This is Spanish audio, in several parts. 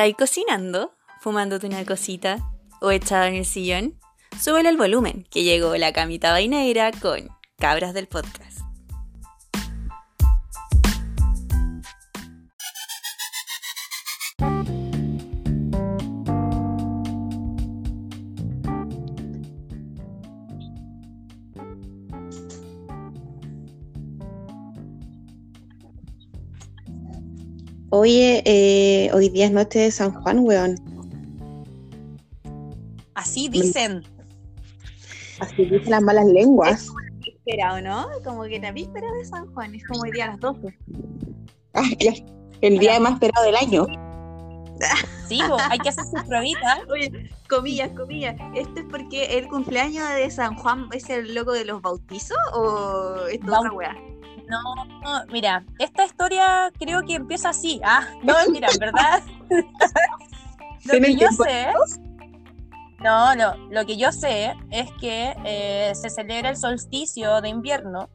¿Estáis cocinando? ¿Fumándote una cosita? ¿O echado en el sillón? Súbele el volumen, que llegó la camita vainera con Cabras del Podcast. Oye, eh, hoy día es noche de San Juan, weón. Así dicen. Así dicen las malas lenguas. Víspera, ¿o no? Como que la víspera de San Juan, es como hoy día a las 12. Ah, ya. El día más esperado del año. Sí, hay que hacer sus pruebitas. Oye, comillas, comillas. ¿Esto es porque el cumpleaños de San Juan es el loco de los bautizos o es toda otra Bau- weá? No, no, mira, esta historia creo que empieza así. Ah, no, mira, verdad. lo ¿Tienen que yo sé. No, no, lo que yo sé es que eh, se celebra el solsticio de invierno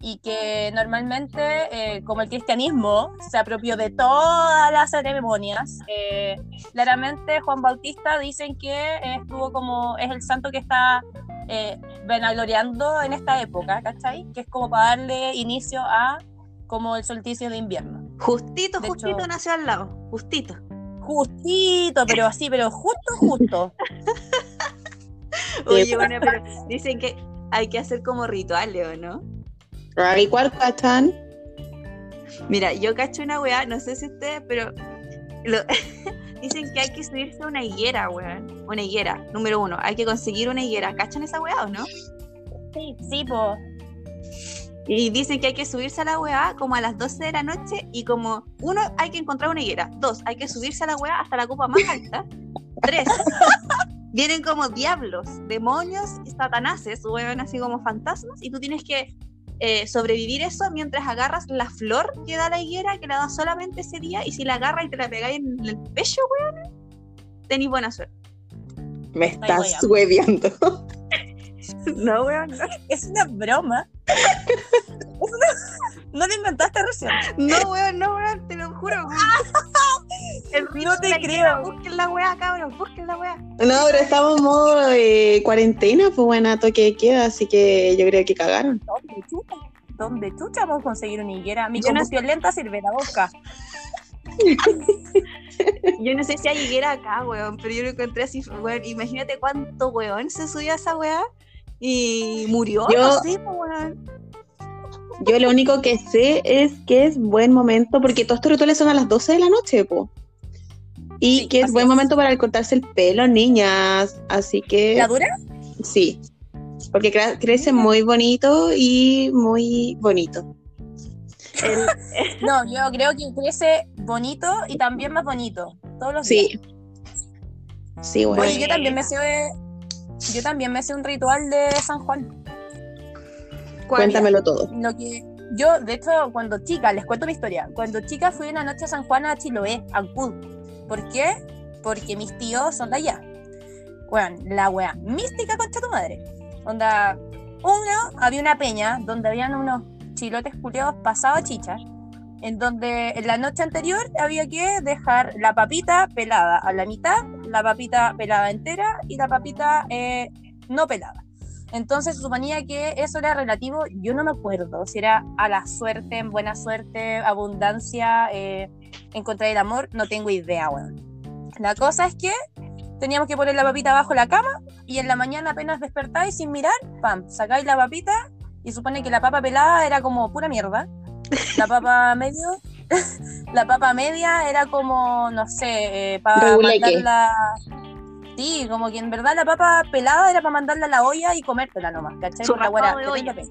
y que normalmente, eh, como el cristianismo se apropió de todas las ceremonias, eh, claramente Juan Bautista dicen que estuvo como, es el santo que está eh, vanagloriando en esta época, ¿cachai? Que es como para darle inicio a como el solsticio de invierno. Justito, De justito hecho- nació al lado. Justito. Justito, pero así, pero justo, justo. Oye, bueno, pero dicen que hay que hacer como rituales, ¿o no? ¿Y cuál cachan? Mira, yo cacho una weá, no sé si ustedes, pero lo- dicen que hay que subirse a una higuera, weón. Una higuera, número uno. Hay que conseguir una higuera. ¿Cachan esa weá o no? Sí, sí, po. Y dicen que hay que subirse a la weá como a las 12 de la noche y como, uno, hay que encontrar una higuera. Dos, hay que subirse a la weá hasta la copa más alta. Tres, vienen como diablos, demonios, satanases, weón, así como fantasmas, y tú tienes que eh, sobrevivir eso mientras agarras la flor que da la higuera, que la da solamente ese día, y si la agarras y te la pegáis en el pecho, weón, tenéis buena suerte. Me estás voy hueveando. No, weón, no. Es una broma. Es una- No te inventaste recién. No, weón, no, weón, te lo juro. weón. El No te creo. Busquen la weá, cabros, busquen la weá. No, pero estamos en modo eh, cuarentena, pues buena toque de queda, así que yo creo que cagaron. ¿Dónde chucha? ¿Dónde chucha vamos a conseguir una higuera? Mi Yo no combustión lenta sirve la boca. Yo no sé si hay higuera acá, weón, pero yo lo encontré así, weón. Imagínate cuánto weón se subió a esa weá y murió. Yo- No sé, po, weón. Yo lo único que sé es que es buen momento, porque todos estos rituales son a las 12 de la noche, po. Y Sí, que es buen momento para cortarse el pelo, niñas. Así que ¿La dura? sí. Porque cre- crece muy bonito y muy bonito. No, yo creo que crece bonito y también más bonito. Todos los días. Sí. Sí, bueno. Oye, yo también me sé yo también me sé un ritual de San Juan. Cuéntamelo todo. Lo que yo, de hecho, cuando chica, les cuento mi historia. Cuando chica fui una noche a San Juan a Chiloé, a Ancud. ¿Por qué? Porque mis tíos son de allá. La wea mística concha tu madre. Onda, uno, había una peña donde habían unos chilotes culeados pasados a chicha. En donde en la noche anterior había que dejar la papita pelada a la mitad, la papita pelada entera y la papita eh, no pelada. Entonces se suponía que eso era relativo, yo no me acuerdo si era a la suerte, en buena suerte, abundancia, eh, encontrar el amor, no tengo idea, weón. La cosa es que teníamos que poner la papita bajo la cama y en la mañana apenas despertáis sin mirar, pam, sacáis la papita y supone que la papa pelada era como pura mierda. La papa medio, la papa media era como, no sé, eh, para mandarla... Sí, como que en verdad la papa pelada era para mandarla a la olla y comértela nomás, ¿cachai? Su la raspado de.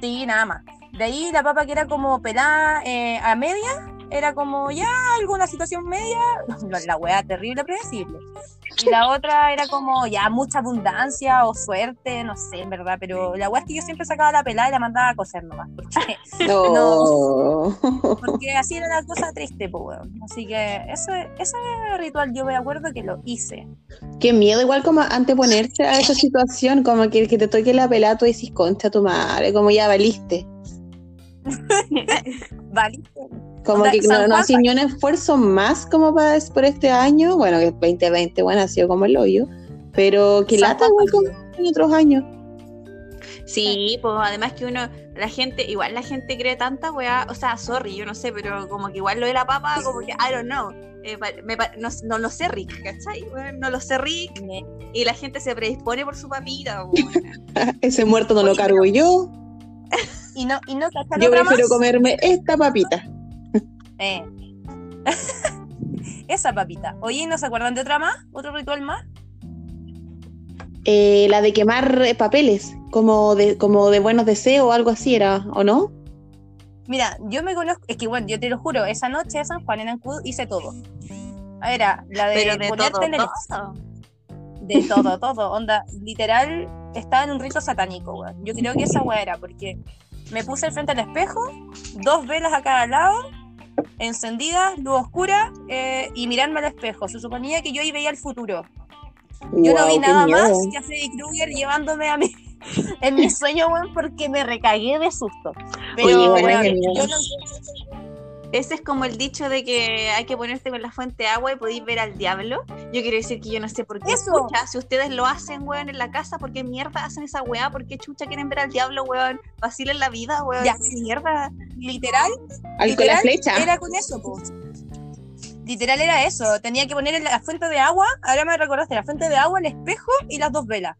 Sí, nada más. De ahí la papa que era como pelada eh, a media, era como ya alguna situación media, la, weá terrible predecible. Y la otra era como ya mucha abundancia o suerte, no sé, en verdad, pero la weá es que yo siempre sacaba la pelada y la mandaba a coser nomás, porque, No. porque así era la cosa triste, pues weón. Así que ese, ese ritual yo me acuerdo que lo hice. Qué miedo, igual como anteponerse a esa situación, como que, que te toque la pelada, tú decís, concha tu madre, como ya valiste. Vale. Como Onda, que no, no Juan hacen ni un esfuerzo más como para por este año. Bueno, que 2020, bueno, ha sido como el hoyo. Pero que lata igual como en otros años. Sí, pues además que uno, la gente, igual la gente cree tanta weá, o sea, sorry, yo no sé, pero como que igual lo de la papa, como que, I don't know, eh, pa- me pa- no, no lo sé Rick, ¿cachai? no lo sé Rick, y la gente se predispone por su papita. Ese muerto no lo cargo yo. Y no, y no Yo prefiero más? comerme esta papita. Eh. Esa papita. Oye, ¿y ¿no se acuerdan de otra más? ¿Otro ritual más? Eh, la de quemar eh, papeles, como de, como de buenos deseos o algo así era, ¿o no? Mira, yo me conozco, es que bueno, yo te lo juro, esa noche de San Juan en Ancud hice todo. Era la de, Pero de ponerte todo, en el todo. de todo, todo, onda, literal, estaba en un rito satánico, weón. Yo creo que esa weá era, porque me puse al frente al espejo, dos velas a cada lado, encendidas, luz oscura, eh, y mirarme al espejo. Se suponía que yo ahí veía el futuro. Yo no vi nada más que a Freddy Krueger llevándome a mí en mi sueño, weón, porque me recagué de susto. Pero, Oye, bueno, yo Ese es como el dicho de que hay que ponerte con la fuente de agua y podéis ver al diablo. Yo quiero decir que yo no sé por qué Eso. chucha, si ustedes lo hacen, weón, en la casa, ¿por qué mierda hacen esa weá? ¿Por qué chucha quieren ver al diablo, weón? Vacilen la vida, weón. Ya. ¿Qué mierda? literal, Al con la literal, flecha. Era con eso, pues. Literal era eso. Tenía que poner en la fuente de agua, ahora me recordaste, la fuente de agua, el espejo y las dos velas.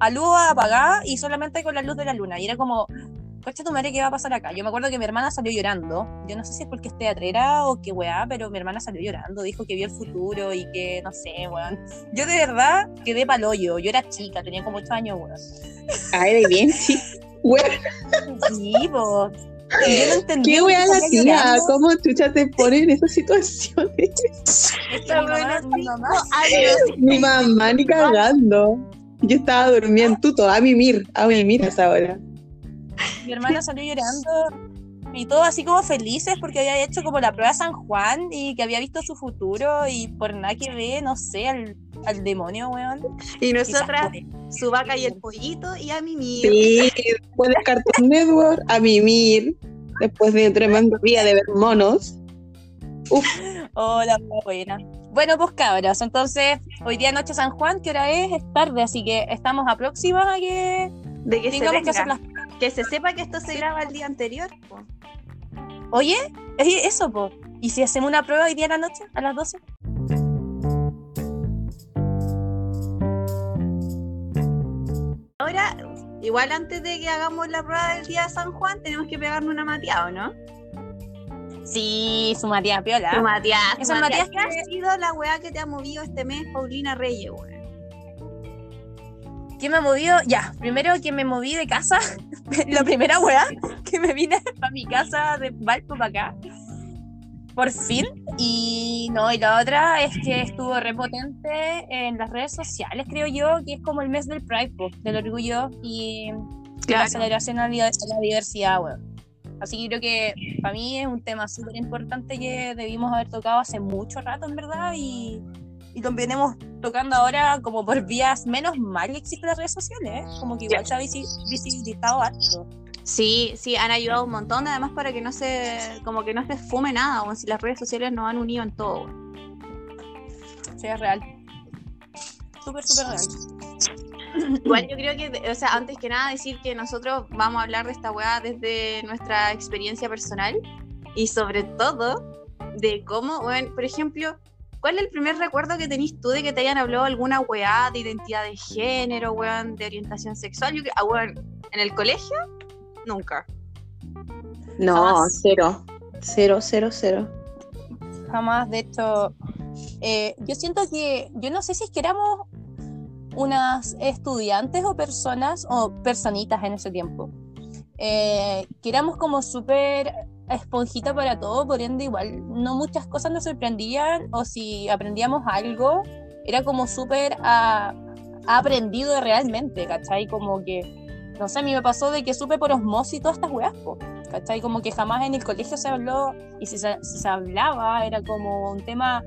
A luz apagada y solamente con la luz de la luna. Y era como, coche tu madre, ¿qué va a pasar acá? Yo me acuerdo que mi hermana salió llorando. Yo no sé si es porque es teatrera o qué weá, pero mi hermana salió llorando. Dijo que vio el futuro y que, no sé, weón. Yo de verdad quedé pa'l hoyo. Yo era chica, tenía como 8 años, weón. Ay, de bien, sí. Weón, Sí. Y yo no entendía. qué wea la tía, llorando. cómo chucha te pone en esas situaciones. Es que mi mamá, mi mamá Mi mamá ni cagando. Yo estaba durmiendo, tuto, a mimir, a mimir a esa hora. Mi hermana salió llorando y todo así como felices porque había hecho como la prueba de San Juan y que había visto su futuro y por nada que ve, no sé, al, al demonio, weón. Y Quizás nosotras, eso. su vaca y el pollito y a mí Sí, después de Cartoon Network, a mimir, después de un tremendo día de ver monos. Hola, buena. Bueno, pues cabras, entonces hoy día noche San Juan, ¿qué hora es? Es tarde, así que estamos a próximas a que De que se, tengamos que hacer las... que se sepa que esto se graba el día anterior. po. Oye, eso, po. ¿Y si hacemos una prueba hoy día en la noche, a las 12? Ahora, igual antes de que hagamos la prueba del día de San Juan, tenemos que pegarnos una mateada, ¿no? Sí, su Piola. Matías, Esa Matías, Matías ¿qué ha sido la weá que te ha movido este mes, Paulina Reyes, weón? ¿Quién me movió? Ya, primero que me moví de casa, la primera weá, que me vine a mi casa de Valpo para acá. Por fin. Y no, y la otra es que estuvo repotente en las redes sociales, creo yo, que es como el mes del Pride, po, del orgullo y la celebración a la diversidad, weón. Así que creo que para mí es un tema súper importante que debimos haber tocado hace mucho rato, en verdad, y, y lo venimos tocando ahora como por vías menos mal que existen las redes sociales, ¿eh? como que igual se ha visi- visibilizado harto. Sí, sí, han ayudado un montón, además para que no se, como que no se fume nada, weón, si las redes sociales nos han unido en todo. Sí, es real. Súper, súper real. Igual yo creo que, o sea, antes que nada decir que nosotros vamos a hablar de esta weá desde nuestra experiencia personal y sobre todo de cómo, weón, por ejemplo, ¿cuál es el primer recuerdo que tenés tú de que te hayan hablado alguna weá de identidad de género, weón, de orientación sexual? Yo, ah, weón, en el colegio, nunca. No, Jamás. cero. Cero, cero, cero. Jamás, de hecho, eh, yo siento que, yo no sé si es que éramos unas estudiantes o personas, o personitas en ese tiempo, eh, que éramos como súper esponjita para todo, por ende igual no muchas cosas nos sorprendían, o si aprendíamos algo, era como súper ah, aprendido realmente, ¿cachai? Como que, no sé, a mí me pasó de que supe por osmosis todas estas weas, ¿cachai? Como que jamás en el colegio se habló, y si se, si se hablaba era como un tema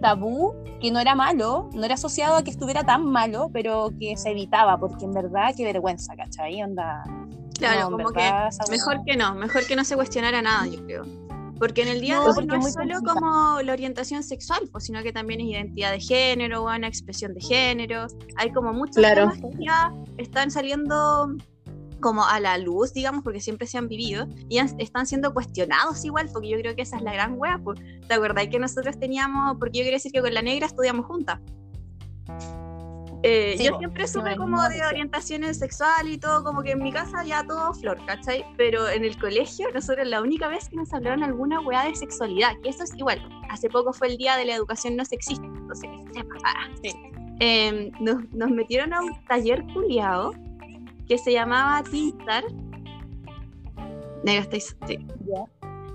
tabú, que no era malo, no era asociado a que estuviera tan malo, pero que se evitaba, porque en verdad qué vergüenza, ¿cachai? Onda, Claro, no, como verdad, que mejor que no, mejor que no se cuestionara nada, yo creo. Porque en el día No, de hoy no es solo complicado. como la orientación sexual, pues, sino que también es identidad de género, una expresión de género. Hay como muchos Claro. temas que ya están saliendo como a la luz, digamos, porque siempre se han vivido, y han- están siendo cuestionados igual, porque yo creo que esa es la gran wea. Pues. ¿Te acordás que nosotros teníamos, porque yo quería decir que con la negra estudiamos juntas? Eh, Sí, yo siempre supe como de sí. orientación sexual y todo, como que en mi casa ya todo flor, ¿cachai? Pero en el colegio, nosotros la única vez que nos hablaron alguna weá de sexualidad, que eso es igual, hace poco fue el día de la educación no sexista, entonces que se sepa. Sí. Em, nos, nos metieron a un taller culiado que se llamaba Tinstar. Nega, estáis- sí.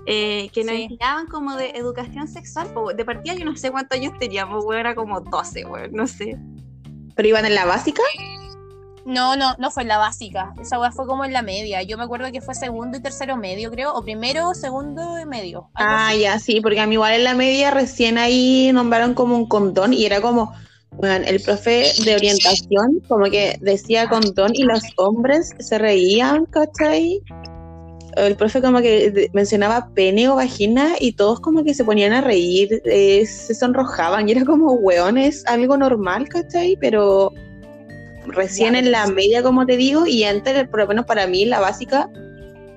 Eh, que nos Sí. enseñaban como de educación sexual. De partida yo no sé cuántos años teníamos, weón, era como 12, weón, no sé. Pero iban en la básica. No, no, no fue en la básica. Esa weá fue como en la media. Yo me acuerdo que fue segundo y tercero medio, creo. O primero, segundo y medio. Ah, así. ya, sí, porque a mí igual en la media recién ahí nombraron como un condón y era como, bueno, el profe de orientación como que decía condón y los hombres se reían, ¿cachai? El profe como que mencionaba pene o vagina y todos como que se ponían a reír, eh, se sonrojaban y era como, weón, es algo normal, ¿cachai? Pero recién en la media, como te digo, y antes, por lo menos para mí, la básica,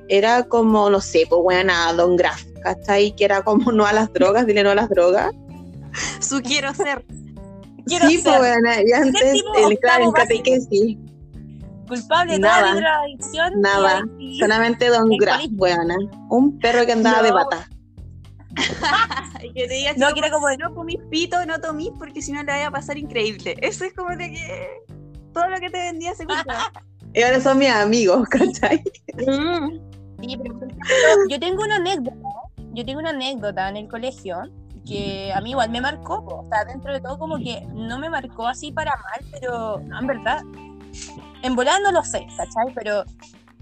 era como, no sé, pues weón, a Don Graf, ¿cachai? Que era como no a las drogas, dile no a las drogas. Su quiero ser. Quiero sí, ser pues weón, y antes, el, claro, en catequesis, culpable de Nada. toda drogadicción. y Nada. solamente Don Graf, weón, un perro que andaba de No. bata. Y que te diga, No, que era como de- no comís pito, no tomís, porque si no le vaya a pasar increíble. Eso es como de que todo lo que te vendía se cumplía. Y ahora son mis amigos, ¿cachai? Sí, pero, yo tengo una anécdota, yo tengo una anécdota en el colegio que a mí igual me marcó, o sea, dentro de todo como que no me marcó así para mal, pero no, en verdad, en volada no lo sé, ¿cachai? Pero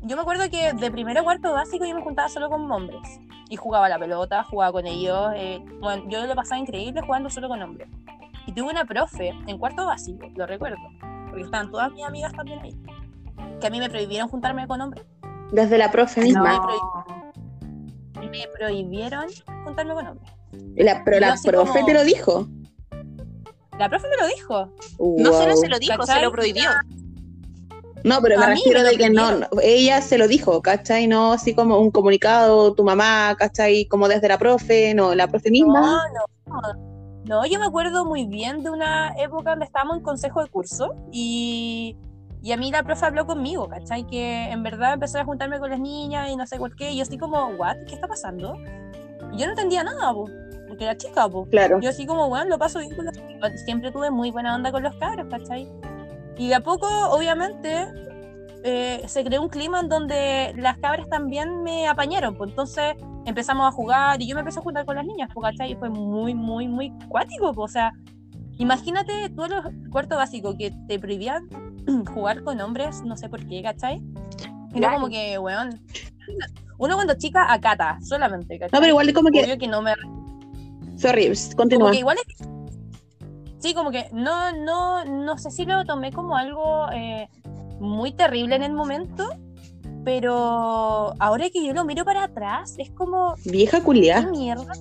yo me acuerdo que de primero a cuarto básico yo me juntaba solo con hombres y jugaba la pelota, jugaba con ellos, eh, bueno, yo lo pasaba increíble jugando solo con hombres. Y tuve una profe en cuarto básico, lo recuerdo, porque estaban todas mis amigas también ahí, que a mí me prohibieron juntarme con hombres. Desde la profe misma. me me prohibieron juntarme con hombres. La- pero la profe como- te lo dijo. La profe me lo dijo. No solo Wow. se lo dijo, se lo prohibió. No, pero me refiero de que no, ella se lo dijo, ¿cachai? No así como un comunicado, tu mamá, ¿cachai? Como desde la profe, no, la profe misma. No, no. No, yo me acuerdo muy bien de una época donde estábamos en consejo de curso y, y a mí la profe habló conmigo, ¿cachai? Que en verdad empecé a juntarme con las niñas y no sé por qué. Y yo así como, ¿what? ¿Qué está pasando? Y yo no entendía nada, po, porque era chica, po. Claro. Yo así como, bueno, lo paso bien con los. Siempre tuve muy buena onda con los cabros, ¿cachai? Y de a poco, obviamente, eh, se creó un clima en donde las cabras también me apañaron. Pues entonces empezamos a jugar y yo me empecé a juntar con las niñas, pues, ¿cachai? Y fue muy, muy, muy cuático. pues, o sea, imagínate tú el cuarto básico que te prohibían jugar con hombres, no sé por qué, ¿cachai? Era Claro. como que, weón. Uno cuando chica acata, solamente, ¿cachai? No, pero igual como que, Obvio que no me sorry, como continúa. que igual es sí como que no no no sé si lo tomé como algo eh, muy terrible en el momento pero ahora que yo lo miro para atrás es como Vieja qué culiá. mierda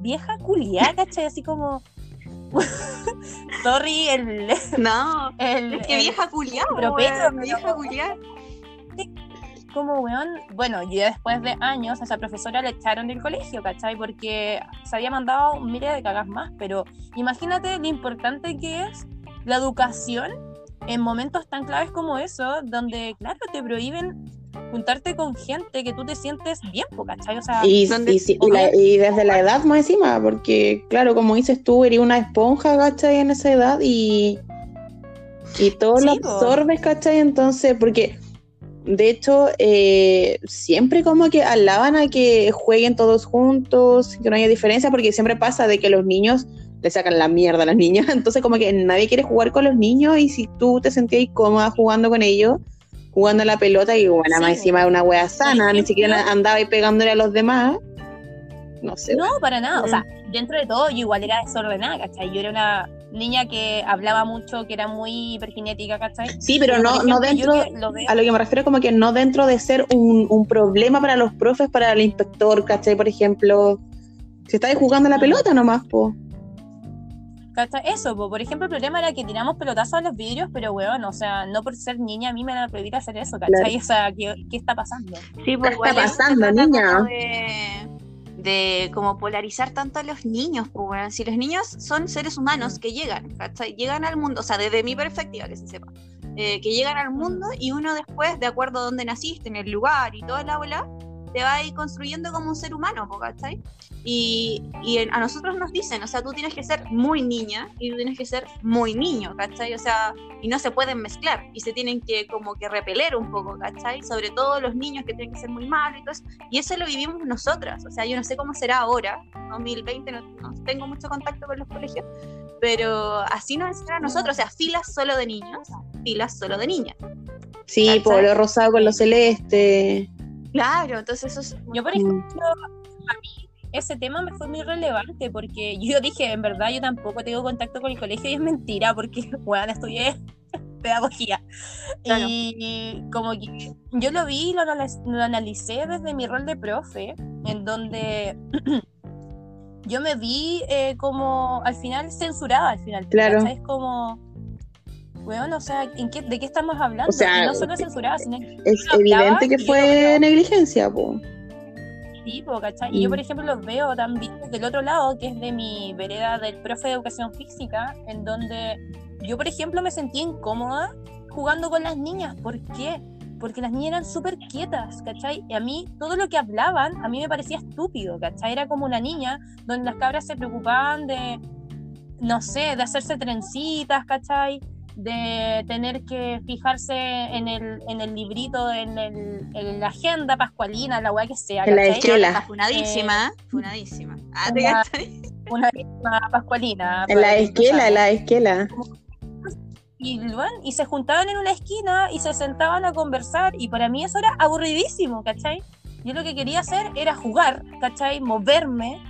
vieja culiá ¿cachai? así como sorry el, No, el, es que vieja pero- vieja culiada. Como weón, bueno, yo después de años a esa profesora le echaron del colegio, ¿cachai? Porque se había mandado un miles de cagas más, pero imagínate lo importante que es la educación en momentos tan claves como eso, donde, claro, te prohíben juntarte con gente que tú te sientes bien, ¿cachai? O sea, Y, ¿Dónde- y, sí, y la- y desde la edad más encima, porque claro, como dices tú, eres una esponja, ¿cachai? En esa edad y, y todo lo Sí, po. absorbes, ¿cachai? Entonces, porque de hecho, eh, siempre como que alaban a que jueguen todos juntos, que no haya diferencia, porque siempre pasa de que los niños le sacan la mierda a las niñas, entonces como que nadie quiere jugar con los niños y si tú te sentías cómoda jugando con ellos, jugando a la pelota y bueno, Sí, más encima de una wea sana, ni siquiera andaba ahí pegándole a los demás, no sé. No, para nada. O sea, dentro de todo, yo igual era desordenada, ¿cachai? Yo era una niña que hablaba mucho, que era muy hiperkinética, ¿cachai? Sí, pero no, no ejemplo, dentro, que lo veo- a lo que me refiero como que no dentro de ser un, un problema para los profes, para el inspector, ¿cachai? Por ejemplo, si estáis jugando la pelota nomás, po. ¿cachai? Eso, po. por ejemplo, el problema era que tiramos pelotazos a los vidrios, pero weón, o sea, no por ser niña a mí me van a prohibir hacer eso, ¿cachai? Claro. O sea, ¿qué, qué está pasando? Sí, ¿Qué está se pasando, niña? De, como polarizar tanto a los niños, pues. Si los niños son seres humanos que llegan. Llegan al mundo, o sea, desde mi perspectiva, que se sepa, eh, que llegan al mundo y uno después, de acuerdo a dónde naciste, en el lugar y toda la ola, te va a ir construyendo como un ser humano, ¿cachai? Y, y a nosotros nos dicen, o sea, tú tienes que ser muy niña y tú tienes que ser muy niño, ¿cachai? O sea, y no se pueden mezclar y se tienen que como que repeler un poco, ¿cachai? Sobre todo los niños que tienen que ser muy malos y todo eso. Y eso lo vivimos nosotras, o sea, yo no sé cómo será ahora, 2020, no, no tengo mucho contacto con los colegios, pero así nos enseñaron a nosotros, o sea, filas solo de niños, filas solo de niñas. Sí, ¿Cachai? po, lo rosado con lo celeste. Claro, entonces eso es... Yo, por ejemplo, a mí ese tema me fue muy relevante porque yo dije, en verdad, yo tampoco tengo contacto con el colegio y es mentira porque, bueno, estudié pedagogía. Claro. Y como que yo lo vi y lo analicé desde mi rol de profe, en donde yo me vi eh, como al final censurada, al final. Claro. Es como... Bueno, o sea, ¿en qué, ¿de qué estamos hablando? O sea, no solo censurada, sino que Es Yo evidente que yo fue veo. negligencia, po. tipo, ¿cachai? Y yo, Mm. por ejemplo, los veo también del otro lado, que es de mi vereda del profe de educación física, en donde yo, por ejemplo, me sentí incómoda jugando con las niñas. ¿Por qué? Porque las niñas eran súper quietas, ¿cachai? Y a mí, todo lo que hablaban, a mí me parecía estúpido, ¿cachai? Era como una niña donde las cabras se preocupaban de, no sé, de hacerse trencitas, ¿cachai? De tener que fijarse en el, en el librito, en, el, en la agenda pascualina, la weá que sea. En la esquela. Está funadísima, funadísima. Ah. Una misma pascualina. En la esquela, en la esquela. y, bueno, y se juntaban en una esquina y se sentaban a conversar y para mí eso era aburridísimo, ¿cachai? Yo lo que quería hacer era jugar, ¿cachai? Moverme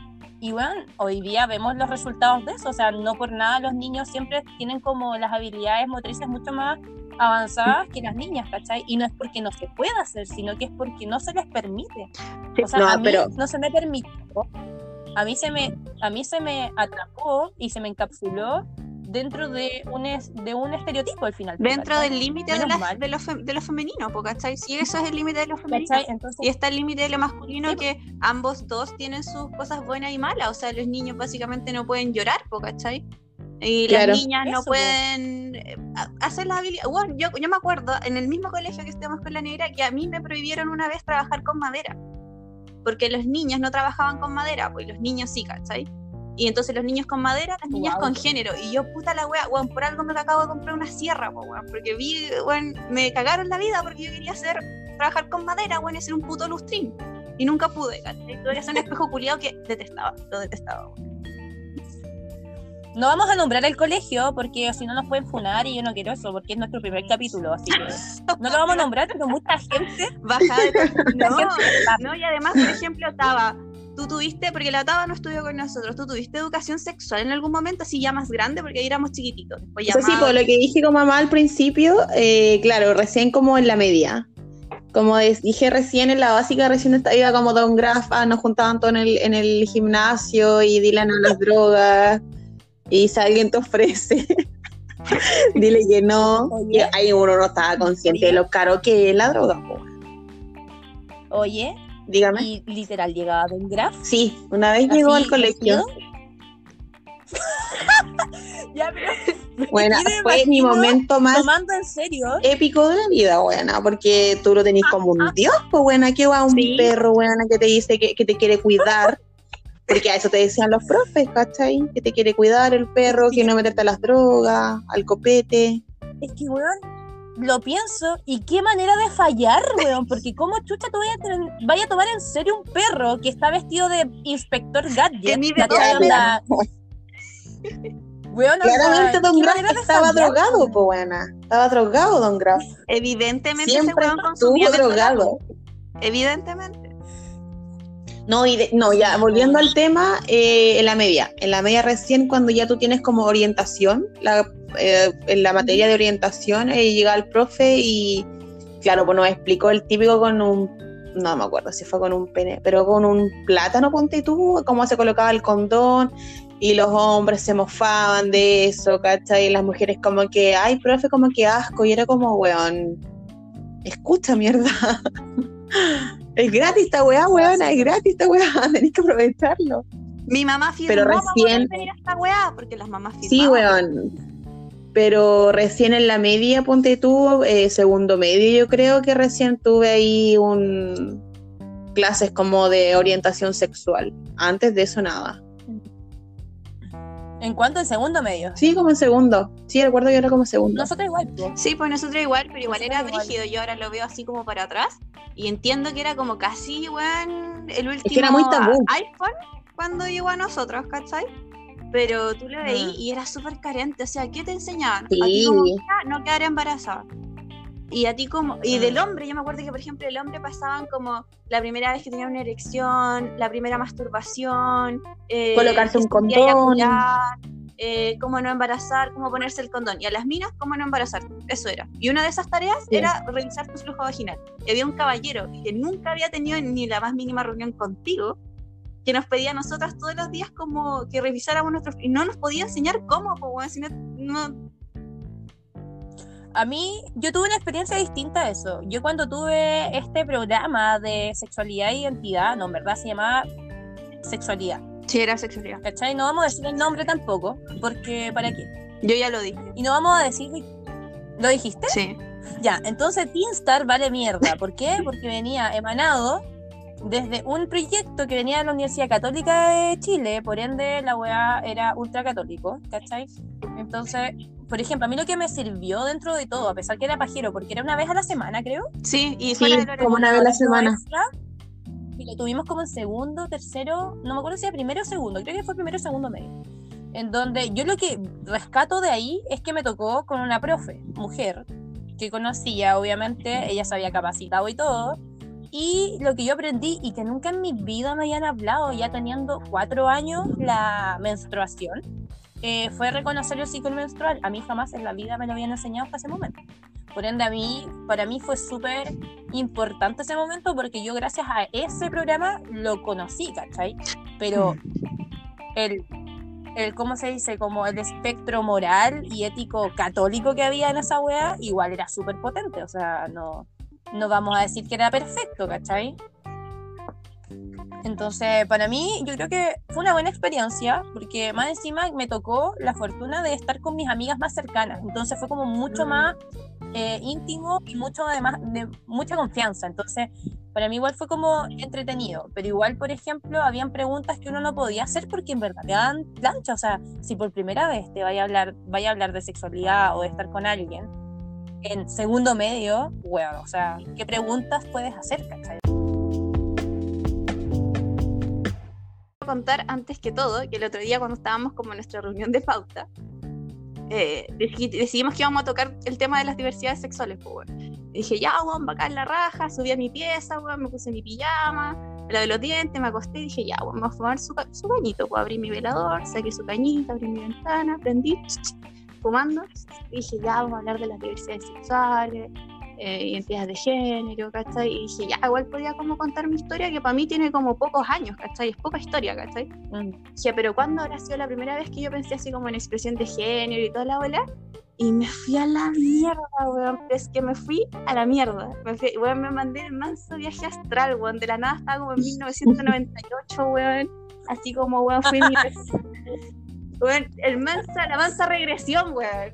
y bueno, hoy día vemos los resultados de eso, o sea, no por nada los niños siempre tienen como las habilidades motrices mucho más avanzadas que las niñas, ¿cachai? Y no es porque no se pueda hacer, sino que es porque no se les permite. O sea, No, a mí pero- no se me permitió, a mí se me, a mí se me atrapó y se me encapsuló dentro de un, es- de un estereotipo al final. Dentro ¿cachai? del límite de, de, lo fe- de lo femenino, po, ¿cachai? Si eso es el límite de lo femenino. Y está el límite de lo masculino Sí. que ambos dos tienen sus cosas buenas y malas. O sea, los niños básicamente no pueden llorar, po, ¿cachai? Y Claro. las niñas no Eso, pueden eh, hacer las habilidades. Bueno, yo, yo me acuerdo en el mismo colegio que estudiamos con la negra que a mí me prohibieron una vez trabajar con madera. Porque los niños no trabajaban con madera, pues los niños sí, ¿cachai? Y entonces los niños con madera, las niñas con género. Y yo, puta la wea, weón, por algo me acabo de comprar una sierra, weón. Porque vi, weón, me cagaron la vida porque yo quería hacer, trabajar con madera, weón, y hacer un puto lustrín. Y nunca pude, ¿cachai? Tuve que hacer un espejo culiado que detestaba, lo detestaba, weón. no vamos a nombrar el colegio porque si no nos pueden funar y yo no quiero eso porque es nuestro primer capítulo, así que no lo vamos a nombrar, pero mucha gente, Baja de... No, y además, por ejemplo, Taba, tú tuviste, porque la Taba no estudió con nosotros, tú tuviste educación sexual en algún momento, así ya más grande, porque ahí éramos chiquititos. Después ya Eso sí, más- por lo que dije con mamá al principio, eh, claro, recién como en la media. Como dije recién en la básica, recién iba como Don Graf, ah, nos juntaban todos en el, en el gimnasio y Dylan a las drogas. Y si alguien te ofrece, dile que no. Y ahí uno no estaba consciente Oye. de lo caro que es la droga. po. oye, Dígame. y literal llegaba Don Graf. Sí, una vez llegó al colegio. ya, pero Bueno, fue mi momento más tomando en serio, épico de la vida, buena, porque tú lo tenés como un dios, pues buena, que va un Sí. perro, buena, que te dice que, que te quiere cuidar, porque a eso te decían los profes, ¿cachai? Que te quiere cuidar el perro, que no meterte a las drogas, al copete. es que, weón, lo pienso y qué manera de fallar, weón, porque cómo chucha tú vaya a, ten- vaya a tomar en serio un perro que está vestido de inspector gadget, Que mide onda, Claramente Don Graf estaba fallar, drogado, pues buena, estaba drogado Don Graf, Evidentemente siempre ese weón consumía drogado. Evidentemente. No, y de- no, ya, volviendo al tema, eh, en la media. En la media recién, cuando ya tú tienes como orientación, la, eh, en la materia de orientación, eh, llega el profe y, claro, pues nos explicó el típico con un, no me acuerdo si fue con un pene, pero con un plátano, ponte tú, cómo se colocaba el condón, y los hombres se mofaban de eso, ¿cachai? Y las mujeres como que, ay, profe, como que asco, y era como, weón, escucha, mierda. Es gratis esta weá, weón, es gratis esta weá, tenés que aprovecharlo. Mi mamá firmó Pero para recién- venir a esta weá, porque las mamás firmaban. Sí, weón. Pero recién en la media, ponte tú, eh, segundo medio, yo creo que recién tuve ahí un clases como de orientación sexual. Antes de eso nada. ¿En cuanto al segundo medio? Sí, como en segundo. Sí, recuerdo que era como segundo. Nosotros igual, po. Sí, pues nosotros igual, pero igual Nosotros era igual. brígido. Yo ahora lo veo así como para atrás y entiendo que era como casi, weón, el último que era muy tabú. iPhone cuando llegó a nosotros, ¿cachai? Pero tú lo veí Mm. y era súper carente. O sea, ¿qué te enseñaban? A Sí. ti como no quedar embarazada. Y a ti como... Y del hombre, yo me acuerdo que, por ejemplo, el hombre pasaban como la primera vez que tenía una erección, la primera masturbación, eh, Colocarse un condón. eyacular, eh, cómo no embarazar, cómo ponerse el condón. Y a las minas, cómo no embarazar. Eso era. Y una de esas tareas Sí. era revisar tu flujo vaginal. Y había un caballero que nunca había tenido ni la más mínima reunión contigo, que nos pedía a nosotras todos los días como que revisáramos nuestros... Y no nos podía enseñar cómo, pues, weón, si no- no- A mí, yo tuve una experiencia distinta a eso. Yo cuando tuve este programa de sexualidad e identidad, no, en verdad se llamaba sexualidad, Sí, era sexualidad. ¿cachai? No vamos a decir el nombre tampoco, porque ¿para qué? Yo ya lo dije. Y no vamos a decir... ¿Lo dijiste? Sí. Ya, entonces Teenstar vale mierda. ¿Por qué? Porque venía emanado desde un proyecto que venía de la Universidad Católica de Chile, por ende la weá era ultracatólico, ¿cachai? Entonces, por ejemplo, a mí lo que me sirvió dentro de todo, a pesar que era pajero, porque era una vez a la semana, creo, Sí, y Sí, como una vez a la semana. extra, y lo tuvimos como en segundo, tercero, no me acuerdo si era primero o segundo, creo que fue primero o segundo medio. En donde yo lo que rescato de ahí es que me tocó con una profe, mujer, que conocía, obviamente, ella se había capacitado y todo. Y lo que yo aprendí y que nunca en mi vida me habían hablado, ya teniendo cuatro años, la menstruación, eh, fue reconocer el ciclo menstrual. A mí jamás en la vida me lo habían enseñado hasta ese momento. Por ende, a mí, para mí fue súper importante ese momento porque yo gracias a ese programa lo conocí, ¿cachai? Pero el, el, ¿cómo se dice? Como el espectro moral y ético católico que había en esa weá, igual era súper potente, o sea, no, no vamos a decir que era perfecto, ¿cachai? Entonces, para mí, yo creo que fue una buena experiencia, porque más encima me tocó la fortuna de estar con mis amigas más cercanas, entonces fue como mucho más eh, íntimo y mucho además de mucha confianza, entonces para mí igual fue como entretenido, pero igual, por ejemplo, habían preguntas que uno no podía hacer porque en verdad te dan plancha, o sea, si por primera vez te vaya a hablar, vaya a hablar de sexualidad o de estar con alguien, en segundo medio, bueno, o sea, ¿qué preguntas puedes hacer, cachai? Contar antes que todo que el otro día cuando estábamos como en nuestra reunión de pauta, eh, deci- decidimos que íbamos a tocar el tema de las diversidades sexuales. Pues. Y dije, ya, weón, bacán la raja, subí a mi pieza, weón, me puse mi pijama, me lavé los dientes, me acosté y dije, ya, weón, vamos a fumar su, su cañito. Pues abrí mi velador, saqué su cañita, abrí mi ventana, prendí, fumando. Y dije, ya, vamos a hablar de las diversidades sexuales, eh, identidades de género, ¿cachai? Y dije, ya, igual podía como contar mi historia, que para mí tiene como pocos años, ¿cachai? Es poca historia, ¿cachai? Mm. Dije, pero ¿cuándo habrá sido la primera vez que yo pensé así como en expresión de género y toda la bola? Y me fui a la mierda, weón. Es que me fui a la mierda. Me, fui, weón, me mandé el manso viaje astral, weón. De la nada estaba como en 1998, weón. Así como, weón, fui mi... weón, el mansa, la mansa regresión, weón.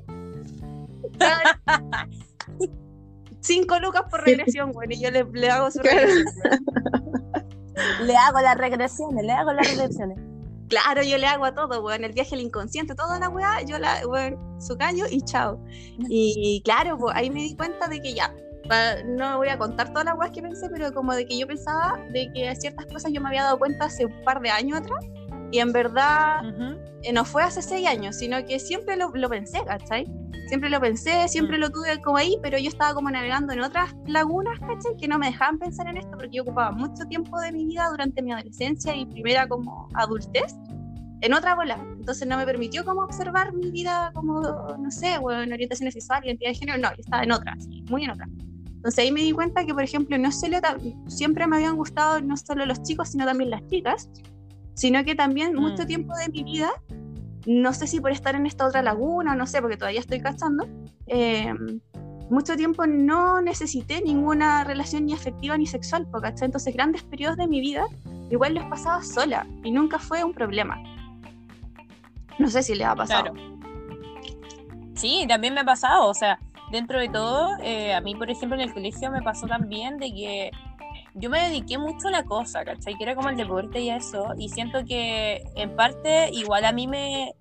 Cinco lucas por regresión, weón. Y yo le, le hago su regresión. Le hago las regresiones, le hago las regresiones. Claro, yo le hago a todo, weón, el viaje al inconsciente, toda la weá, yo la, weón, su caño y chao. Y claro, pues ahí me di cuenta de que ya, no voy a contar todas las weas que pensé, pero como de que yo pensaba de que ciertas cosas yo me había dado cuenta hace un par de años atrás, y en verdad Ujú. eh, no fue hace seis años, sino que siempre lo, lo pensé, ¿cachai? Siempre lo pensé, siempre lo tuve como ahí, pero yo estaba como navegando en otras lagunas, ¿cachai? Que no me dejaban pensar en esto porque yo ocupaba mucho tiempo de mi vida durante mi adolescencia y primera como adultez en otra bola. Entonces no me permitió como observar mi vida como, no sé, bueno, orientación sexual, identidad de género, no, yo estaba en otra, muy en otra. Entonces ahí me di cuenta que, por ejemplo, no solo siempre me habían gustado no solo los chicos, sino también las chicas, sino que también mucho Mm. tiempo de mi vida, no sé si por estar en esta otra laguna, no sé, porque todavía estoy cachando, eh, mucho tiempo no necesité ninguna relación ni afectiva ni sexual, ¿cachai? Entonces grandes periodos de mi vida igual los pasaba sola y nunca fue un problema. No sé si le ha pasado. Claro. Sí, también me ha pasado, o sea, dentro de todo, eh, a mí, por ejemplo, en el colegio me pasó también de que yo me dediqué mucho a la cosa, ¿cachai? Que era como el deporte y eso, y siento que en parte igual a mí me,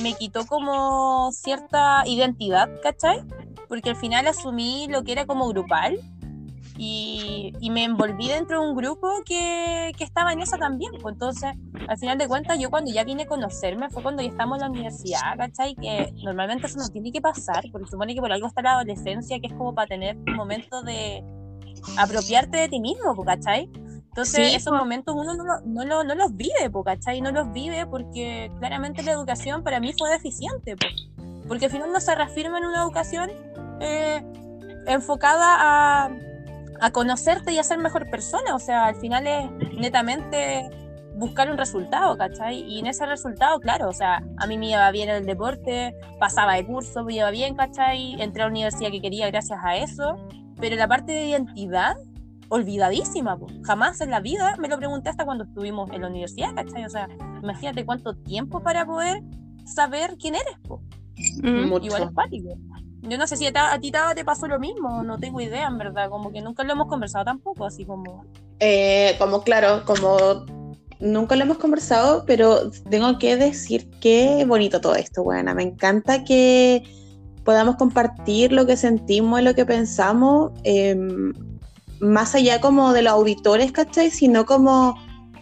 me quitó como cierta identidad, ¿cachai? Porque al final asumí lo que era como grupal y, y me envolví dentro de un grupo que, que estaba en eso también. Pues entonces, al final de cuentas, yo cuando ya vine a conocerme fue cuando ya estamos en la universidad, ¿cachai? Que normalmente eso no tiene que pasar, porque supone que por algo está la adolescencia, que es como para tener un momento de apropiarte de ti mismo, ¿cachai? Entonces, Sí, esos momentos uno no, lo- no, lo- no los vive, ¿cachai? No los vive porque claramente la educación para mí fue deficiente, pues. Porque al final no se reafirma en una educación eh, enfocada a, a conocerte y a ser mejor persona. O sea, al final es netamente buscar un resultado, ¿cachai? Y en ese resultado, claro, o sea, a mí me iba bien el deporte, pasaba de curso, me iba bien, ¿cachai? Entré a la universidad que quería gracias a eso, pero la parte de identidad, olvidadísima, po. jamás en la vida me lo pregunté hasta cuando estuvimos en la universidad, ¿cachai? O sea, imagínate cuánto tiempo para poder saber quién eres, po. Mm. Mucho. Igual es pático. Yo no sé si a, ti Taba, te pasó lo mismo, no tengo idea, en verdad, como que nunca lo hemos conversado tampoco, así como... Eh, como claro, como nunca lo hemos conversado, pero tengo que decir que bonito todo esto, buena. Me encanta que podamos compartir lo que sentimos y lo que pensamos, eh, más allá como de los auditores, ¿cachai? Sino como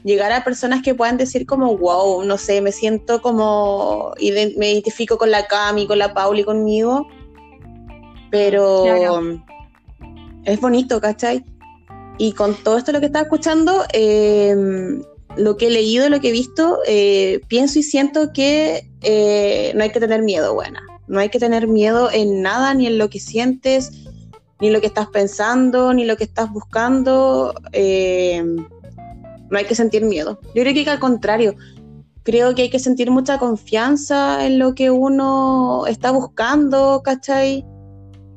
llegar a personas que puedan decir como, wow, no sé, me siento como, me identifico con la Cami, con la Pauli, conmigo, pero Claro. es bonito, ¿cachai? Y con todo esto lo que estaba escuchando, eh, lo que he leído, lo que he visto, eh, pienso y siento que eh, no hay que tener miedo, buena. No hay que tener miedo en nada, ni en lo que sientes, ni lo que estás pensando, ni lo que estás buscando. eh, no hay que sentir miedo. Yo creo que al contrario, creo que hay que sentir mucha confianza en lo que uno está buscando, ¿cachai?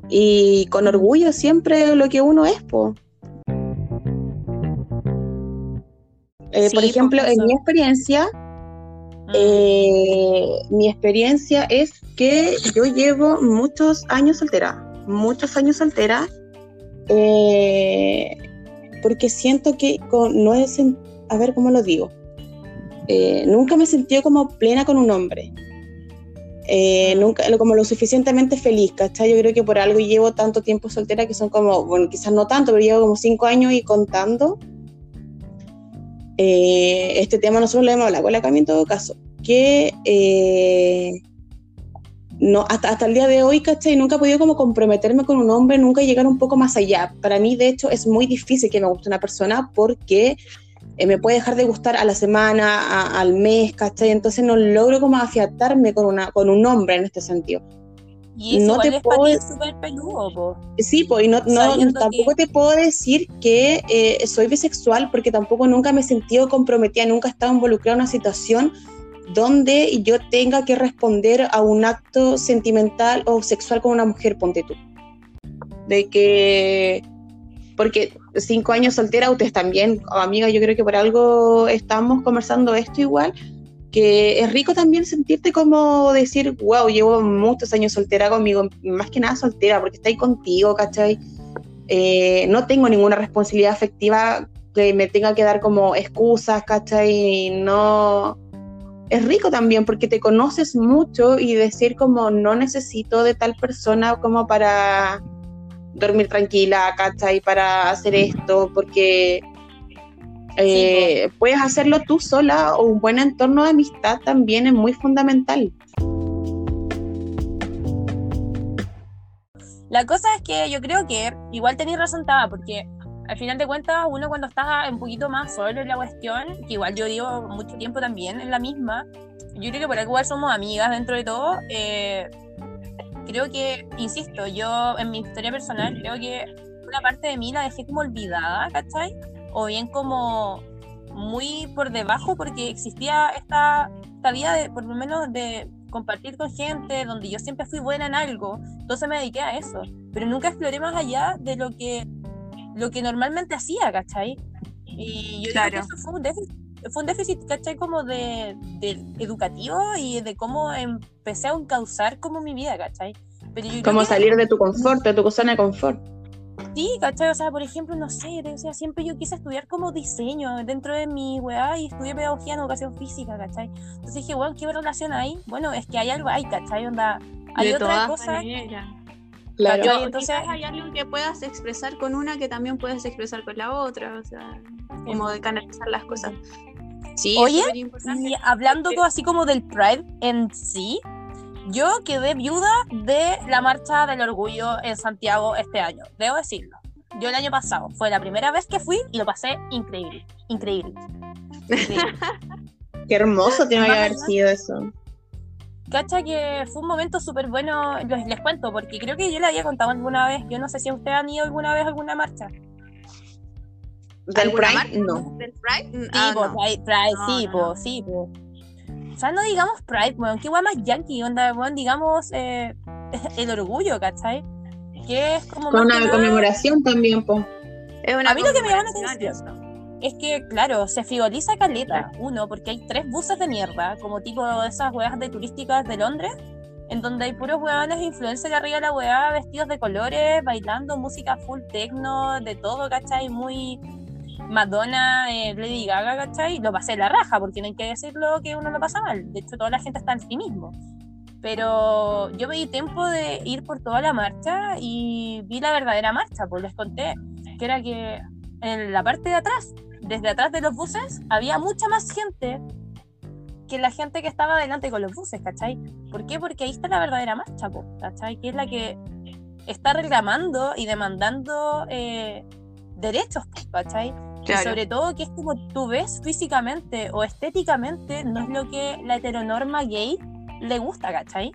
Y con orgullo siempre lo que uno es, po. Eh, Sí, por po, ejemplo, en mi experiencia, eh, mi experiencia es que yo llevo muchos años soltera, muchos años soltera, eh, porque siento que con- no es, a ver cómo lo digo, Eh, nunca me he sentido como plena con un hombre, Eh, nunca lo- como lo suficientemente feliz, ¿cachai? Yo creo que por algo llevo tanto tiempo soltera que son como, bueno, quizás no tanto, pero llevo como cinco años y contando. Eh, este tema nosotros lo hemos hablado con la Cami en todo caso, que eh, no, hasta, hasta el día de hoy, ¿cachai? Nunca he podido como comprometerme con un hombre, nunca llegar un poco más allá. Para mí, de hecho, es muy difícil que me guste una persona porque eh, me puede dejar de gustar a la semana, a- al mes, ¿cachai? Entonces no logro como afiatarme con, una, con un hombre en este sentido. Y eso no te es para puedo- ti súper peludo, po. Sí, pues, y no, no- tampoco que- te puedo decir que eh, soy bisexual porque tampoco nunca me he sentido comprometida, nunca he estado involucrada en una situación donde yo tenga que responder a un acto sentimental o sexual con una mujer, ponte tú. De que, porque cinco años soltera, ustedes también, amiga, yo creo que por algo estamos conversando esto igual, que es rico también sentirte como decir, wow, llevo muchos años soltera conmigo, más que nada soltera, porque ahí contigo, ¿cachai? Eh, no tengo ninguna responsabilidad afectiva que me tenga que dar como excusas, ¿cachai? No... Es rico también porque te conoces mucho y decir como no necesito de tal persona como para dormir tranquila, ¿cachai? Para hacer esto, porque eh, puedes hacerlo tú sola o un buen entorno de amistad también es muy fundamental. La cosa es que yo creo que igual tenéis razón, Taba, porque al final de cuentas, uno cuando está un poquito más solo en la cuestión, que igual yo digo mucho tiempo también en la misma, yo creo que por algo igual somos amigas dentro de todo. eh, creo que, insisto, yo en mi historia personal creo que una parte de mí la dejé como olvidada, ¿cachai? O bien como muy por debajo porque existía esta, esta vida de, por lo menos de compartir con gente, donde yo siempre fui buena en algo, entonces me dediqué a eso, pero nunca exploré más allá de lo que, lo que normalmente hacía, ¿cachai? Y yo creo que Claro. eso fue un déficit, fue un déficit, ¿cachai? Como de, de educativo y de cómo empecé a encauzar como mi vida, ¿cachai? Pero yo Como que- salir de tu confort, de tu zona de confort. Sí, ¿cachai? O sea, por ejemplo, no sé, o sea, siempre yo quise estudiar como diseño dentro de mi weá y estudié pedagogía en educación física, ¿cachai? Entonces dije, bueno, ¿qué relación hay? Bueno, es que hay algo ahí, ¿cachai? Onda, hay de otra todas cosa. Claro. Yo- entonces- quizás hay algo que puedas expresar con una que también puedes expresar con la otra, o sea, como de canalizar las cosas. Sí, Oye, es. Y hablando así como del Pride en sí, yo quedé viuda de la marcha del orgullo en Santiago este año, debo decirlo. Yo el año pasado fue la primera vez que fui y lo pasé increíble, increíble. increíble. Qué hermoso tiene que haber sido eso. Cacha que fue un momento súper bueno, les, les cuento, porque creo que yo le había contado alguna vez, yo no sé si ustedes han ido alguna vez a alguna marcha. ¿Del ¿Alguna Pride? No. ¿Del Pride? Sí, Ah, po, no. Pride, Pride, No, sí, no, po, no. sí, po. O sea, no digamos Pride, weón, qué guay más yankee, onda, weón, digamos eh, el orgullo, ¿cachai? Que es como Con que una nada- conmemoración también, po. Es una A mí lo que me llama la atención. Es que, claro, se frivoliza caleta, uno, porque hay tres buses de mierda, como tipo esas weas de turísticas de Londres, en donde hay puros weones influencers arriba de la weá, vestidos de colores, bailando música full techno, de todo, ¿cachai? Muy Madonna, eh, Lady Gaga, ¿cachai? Lo pasé la raja, porque no hay que decirlo que uno lo pasa mal. De hecho, toda la gente está en sí mismo. Pero yo me di tiempo de ir por toda la marcha y vi la verdadera marcha, pues les conté que era que en la parte de atrás, desde atrás de los buses, había mucha más gente que la gente que estaba delante con los buses, ¿cachai? ¿Por qué? Porque ahí está la verdadera marcha, ¿cachai? Que es la que está reclamando y demandando eh, derechos, ¿cachai? Y sobre todo que es como tú ves físicamente o estéticamente, no es lo que la heteronorma gay le gusta, ¿cachai?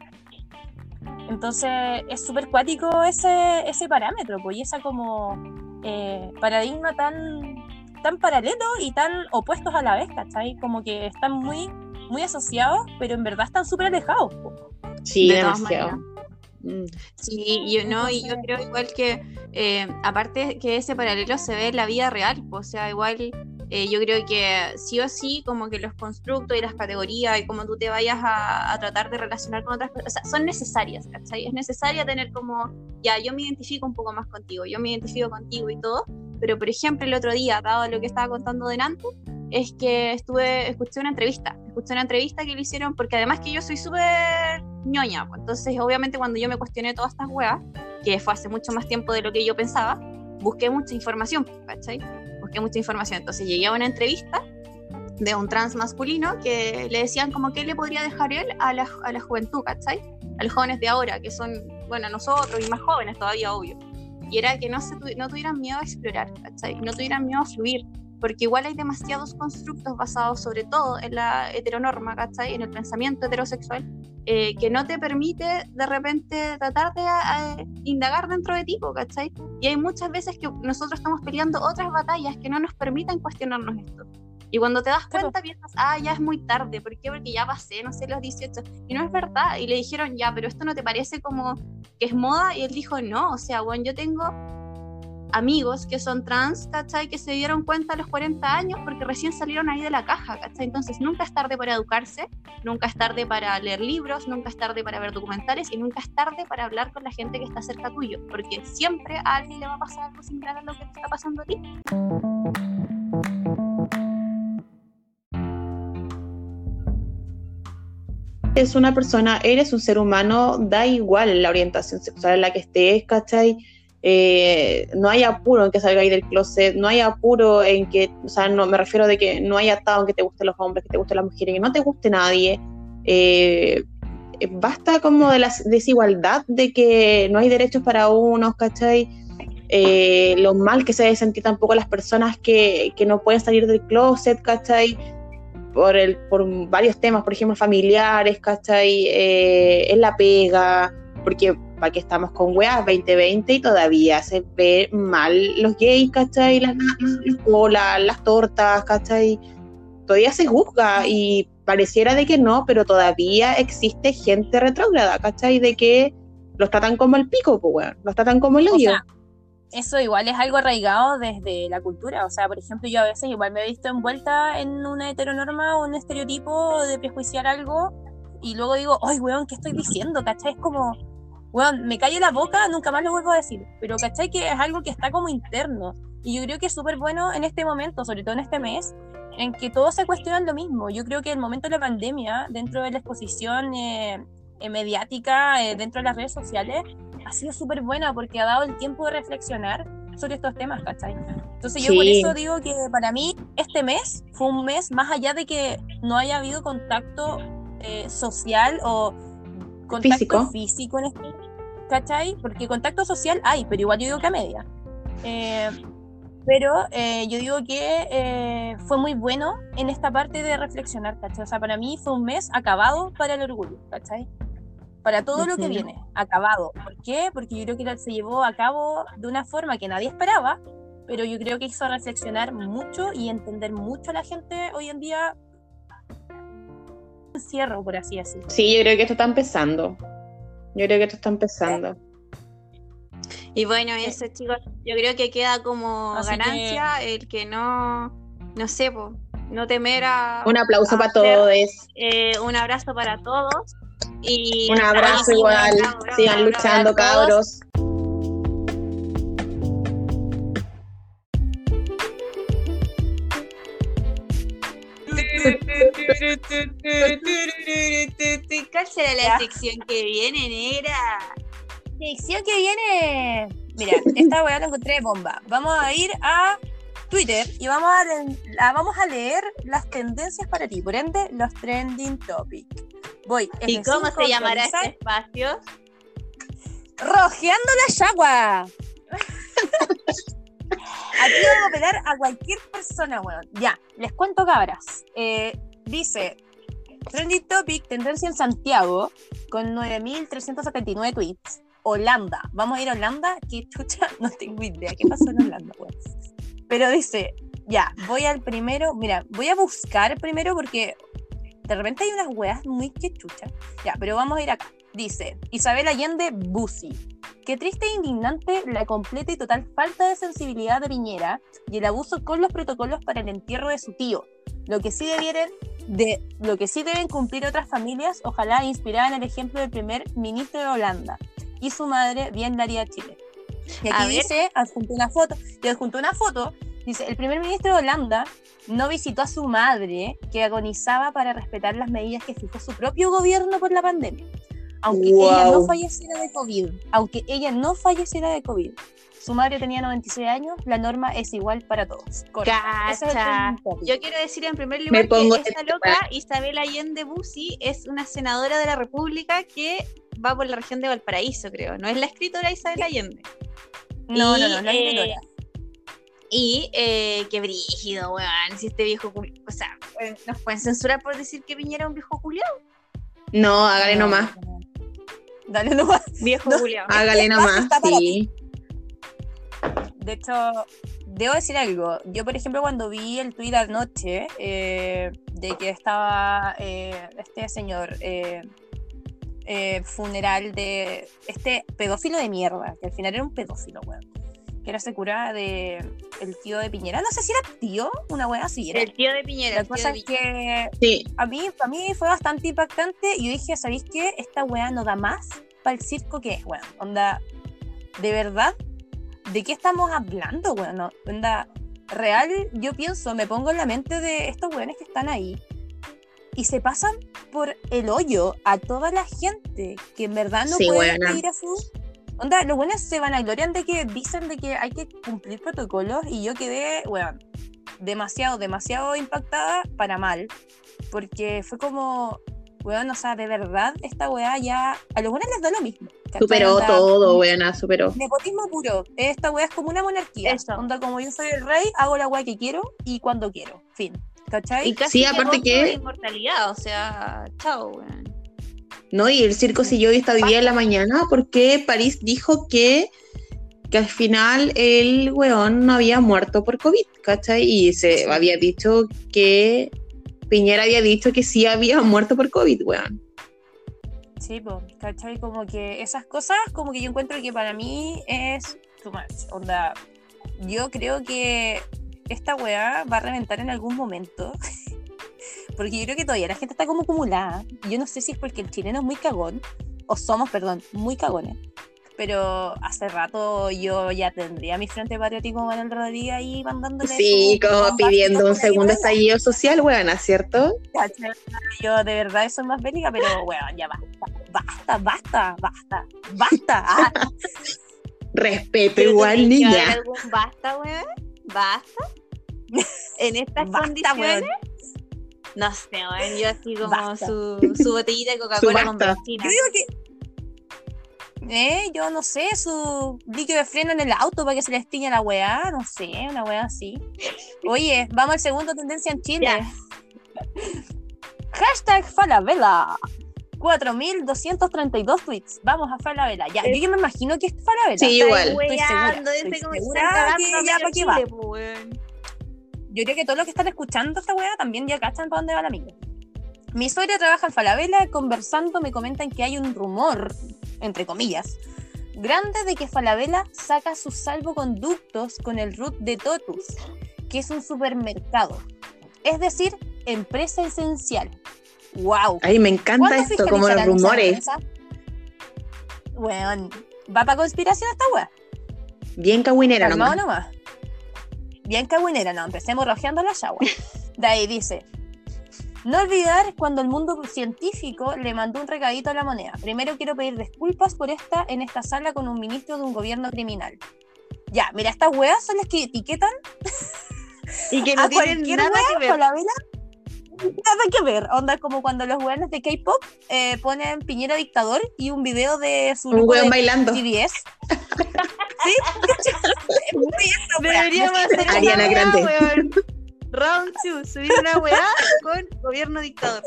Entonces es súper cuático ese, ese parámetro, pues, y esa como eh, paradigma tan, tan paralelo y tan opuestos a la vez, ¿cachai? Como que están muy, muy asociados, pero en verdad están súper alejados. po. Sí, De todas demasiado. Mm. Sí, yo no, y yo creo igual que, eh, aparte que ese paralelo se ve en la vida real, pues, o sea, igual eh, yo creo que sí o sí, como que los constructos y las categorías y cómo tú te vayas a, tratar de relacionar con otras personas, o sea, son necesarias. Es necesaria tener como, ya, yo me identifico un poco más contigo, yo me identifico contigo y todo, pero por ejemplo el otro día, dado lo que estaba contando delante, es que estuve, escuché una entrevista, escuché una entrevista que le hicieron, porque además que yo soy súper ñoña, pues, entonces obviamente cuando yo me cuestioné todas estas weas, que fue hace mucho más tiempo de lo que yo pensaba, busqué mucha información, ¿cachai? Busqué mucha información, entonces llegué a una entrevista de un trans masculino que le decían como que le podría dejar él a la, a la juventud, ¿cachai? A los jóvenes de ahora, que son, bueno, nosotros y más jóvenes todavía, obvio. Y era que no, se no tuvieran miedo a explorar, ¿cachai? No tuvieran miedo a fluir, porque igual hay demasiados constructos basados sobre todo en la heteronorma, ¿cachai? En el pensamiento heterosexual, eh, que no te permite de repente tratar de eh, indagar dentro de ti, ¿cachai? Y hay muchas veces que nosotros estamos peleando otras batallas que no nos permiten cuestionarnos esto. Y cuando te das cuenta piensas, ah, ya es muy tarde, ¿por qué? Porque ya pasé, no sé, los 18. Y no es verdad. Y le dijeron, ya, pero esto no te parece como que es moda. Y él dijo, no, o sea, bueno, yo tengo amigos que son trans, ¿cachai? Que se dieron cuenta a los 40 años porque recién salieron ahí de la caja, ¿cachai? Entonces nunca es tarde para educarse, nunca es tarde para leer libros, nunca es tarde para ver documentales y nunca es tarde para hablar con la gente que está cerca tuyo, porque siempre a alguien le va a pasar algo similar a lo que te está pasando a ti. Es una persona, eres un ser humano, da igual la orientación sexual en la que estés, ¿cachai? Eh, no hay apuro en que salgáis del closet, no hay apuro en que, o sea, no me refiero de que no hay atado en que te gusten los hombres, que te gusten las mujeres, que no te guste nadie. Eh, eh, basta como de la desigualdad de que no hay derechos para unos, ¿cachai? Eh, lo mal que se debe sentir tampoco las personas que, que no pueden salir del closet, ¿cachai? Por, el, por varios temas, por ejemplo, familiares, ¿cachai? En la pega, porque para que estamos con weas 2020 y todavía se ve mal los gays, ¿cachai? Las, las, las, tortas, ¿cachai? Todavía se juzga y pareciera de que no, pero todavía existe gente retrógrada, ¿cachai? De que los tratan como el pico, pues, weón, los tratan como el O hoyo. sea, eso igual es algo arraigado desde la cultura. O sea, por ejemplo, yo a veces igual me he visto envuelta en una heteronorma o un estereotipo de prejuiciar algo y luego digo, ay, weón, ¿qué estoy diciendo? ¿Cachai? Es como, weón, me callo la boca, nunca más lo vuelvo a decir. Pero, ¿cachai? Que es algo que está como interno. Y yo creo que es súper bueno en este momento, sobre todo en este mes, en que todos se cuestionan lo mismo. Yo creo que el momento de la pandemia, dentro de la exposición eh, eh, mediática, eh, dentro de las redes sociales, ha sido súper buena porque ha dado el tiempo de reflexionar sobre estos temas, ¿cachai? Entonces yo por Sí. eso digo que para mí este mes fue un mes más allá de que no haya habido contacto eh, social o contacto Físico. físico, en este, ¿cachai? Porque contacto social hay, pero igual yo digo que a media. Eh, pero eh, yo digo que eh, fue muy bueno en esta parte de reflexionar, ¿cachai? O sea, para mí fue un mes acabado para el orgullo, ¿cachai? Para todo lo que viene, acabado. ¿Por qué? Porque yo creo que se llevó a cabo de una forma que nadie esperaba, pero yo creo que hizo reflexionar mucho y entender mucho a la gente hoy en día. Encierro, por así decirlo. Sí, yo creo que esto está empezando. Yo creo que esto está empezando. Y bueno, eso chicos, yo creo que queda como Así ganancia el que no, no sé, po, no temer a... Un aplauso a para hacer, todos. eh, un abrazo para todos. Y Un abrazo igual. bravo, bravo, Sigan bravo, luchando, cabros. ¿Cuál será la sección que viene, negra? Sección que viene. Mira, esta weá la encontré de bomba. Vamos a ir a Twitter y vamos a, vamos leer las tendencias para ti. Por ende, los trending topics. Voy. ¿Y cómo F5, se llamará este espacio? Rojeando la yagua. Aquí vamos a pegar a cualquier persona, weón. Ya, les cuento cabras. Eh, dice, Trending Topic, tendencia en Santiago, con 9.379 tweets. Holanda. Vamos a ir a Holanda. ¿Qué chucha? No tengo idea. ¿Qué pasó en Holanda, weón? Pero dice, ya, voy al primero. Mira, voy a buscar primero porque de repente hay unas weas muy que chucha. Ya, pero vamos a ir acá. Dice, Isabel Allende Bussi. Qué triste e indignante la completa y total falta de sensibilidad de Piñera y el abuso con los protocolos para el entierro de su tío. Lo que sí debieran de lo que sí deben cumplir otras familias, ojalá inspiradas en el ejemplo del primer ministro de Holanda y su madre, bien la haría Chile. Y A aquí ver. dice, adjunto una foto, y adjunto una foto, dice, el primer ministro de Holanda no visitó a su madre que agonizaba para respetar las medidas que fijó su propio gobierno por la pandemia. Aunque ella no falleciera de COVID, aunque ella no falleciera de COVID. Su madre tenía 96 años, la norma es igual para todos. Es Cacha. Yo quiero decir en primer lugar que esta loca, Isabel Allende Bussi, es una senadora de la República que va por la región de Valparaíso, creo. No es la escritora Isabel Allende. No, Y, no, no, no, eh, escritora. Y eh, qué brígido, weón. Si este viejo. O sea, ¿nos pueden censurar por decir que Piñera es un viejo culiao? No, hágale No, nomás. no, no. Dale nomás. Viejo No. culiao. Hágale nomás, sí. De hecho, debo decir algo. Yo, por ejemplo, cuando vi el tuit anoche eh, de que estaba eh, este señor eh, eh, funeral de este pedófilo de mierda, que al final era un pedófilo, weón. Que era ese cura de el tío de Piñera. No sé si era tío, una weá así era. El tío de Piñera. La cosa es que Sí, a mí, a mí fue bastante impactante y yo dije, ¿sabéis qué? Esta weá no da más para el circo que es, weón. Onda, de verdad, ¿de qué estamos hablando, weón? No, onda, real, yo pienso, me pongo en la mente de estos weones que están ahí y se pasan por el hoyo a toda la gente que en verdad no Sí, puede ir a su... Onda, los buenos se van a gloriar de que dicen de que hay que cumplir protocolos y yo quedé, weón, demasiado, demasiado impactada para mal porque fue como, Weón, o sea, de verdad, esta weá ya. A los buenos les da lo mismo. ¿cachai? Superó Onda, todo, weona, superó. Nepotismo puro. Esta weá es como una monarquía. Eso. Onda, como yo soy el rey, hago la weá que quiero y cuando quiero. Fin. ¿Cachai? Y casi Sí, aparte que- inmortalidad, o sea, chao, weón. ¿No? Y el circo siguió esta hoy día en la mañana porque París dijo que, que al final el weón no había muerto por COVID, ¿cachai? Y se había dicho que Piñera había dicho que sí había muerto por COVID, weón. Sí, pues, ¿cachai? Como que esas cosas, como que yo encuentro que para mí es too much. Onda, yo creo que esta weá va a reventar en algún momento. Porque yo creo que todavía la gente está como acumulada. Yo no sé si es porque el chileno es muy cagón, o somos, perdón, muy cagones. Pero hace rato yo ya tendría mi frente patriótico Manuel Rodríguez ahí mandándole. Sí, como pidiendo un segundo estallido social, weona, ¿cierto? Yo de verdad soy más bélica, pero bueno, ya basta, basta, basta, basta, basta. Ah, Respeto igual, niña. algún basta, weón? ¿Basta? En estas basta, condiciones. weón. No sé, weón. Yo así como Basta. su, su botellita de Coca-Cola con. Yo digo que. Eh, yo no sé, su líquido de freno en el auto para que se le estiña la weá, no sé, una weá así. Oye, vamos al segundo tendencia en Chile. Hashtag Falabella. 4.232 tweets. Vamos a Falabella. Ya, yo ya me imagino que es Falabella. Sí, igual. Estoy segura, estoy segura están cagando que ya qué va. Weón. Yo creo que todos los que están escuchando esta weá también ya cachan para dónde va la micro. Mi suegra trabaja en Falabella, conversando me comentan que hay un rumor, entre comillas, grande de que Falabella saca sus salvoconductos con el root de Totus, que es un supermercado. Es decir, empresa esencial. ¡Wow! Ay, me encanta esto, como los rumores. Weón, va para conspiración esta weá. Bien cagüinera nomás. nomás. Bien cagüinera, no, empecemos rojeando la agua. De ahí dice, no olvidar cuando el mundo científico le mandó un recadito a la moneda. Primero quiero pedir disculpas por esta en esta sala con un ministro de un gobierno criminal. Ya, mira, estas weas son las que etiquetan Y que no a tienen cualquier nada wea que ver. Falabella, Nada que ver. Onda como cuando los weones de K-pop eh, ponen Piñera dictador y un video de su Un weón de bailando. GDS. ¿Sí? Deberíamos hacer una Ariana weá, Grande. weón. Round 2, subir una weá con gobierno dictador.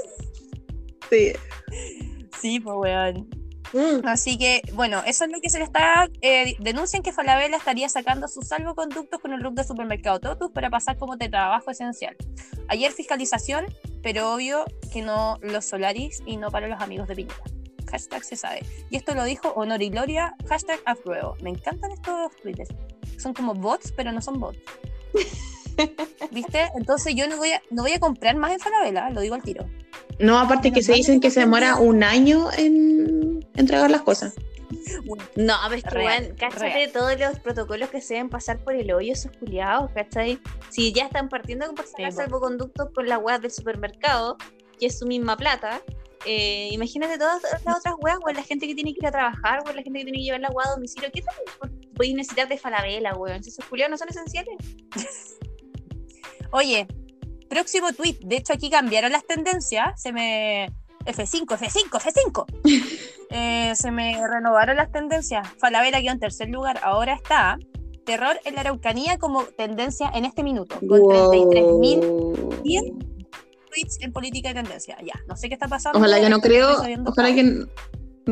Sí. Sí, pues weón. Mm. Así que, bueno, eso es lo que se le está. Eh, denuncian que Falabella estaría sacando sus salvoconductos con el look de supermercado Totus para pasar como de trabajo esencial. Ayer fiscalización, pero obvio que no los Solaris y no para los amigos de Piñera. Hashtag se sabe. Y esto lo dijo Honor y Gloria, hashtag apruebo. Me encantan estos tweets. Son como bots, pero no son bots. ¿Viste? Entonces yo no voy a, no voy a comprar más en Falabella, lo digo al tiro. No, aparte que se dicen que se demora un año en entregar las cosas. No, pero es que, Real, weón, cáchate real. todos los protocolos que se deben pasar por el hoyo esos culiados, ¿cachai? Si ya están partiendo con sacar Sí, salvoconductos con la weá del supermercado, que es su misma plata, eh, imagínate todas las otras weas, weón, la gente que tiene que ir a trabajar, weón, la gente que tiene que llevar la weá a domicilio, ¿qué tal? Podéis necesitar de falabela, weón, si esos culiados no son esenciales. Oye, próximo tweet. De hecho, aquí cambiaron las tendencias. Se me. F5, F5, F5. Eh, se me renovaron las tendencias. Falabella quedó en tercer lugar. Ahora está terror en la Araucanía como tendencia en este minuto. Con 33.000 Bien. tweets en política y tendencia. Ya, no sé qué está pasando. Ojalá que no creo, ojalá que,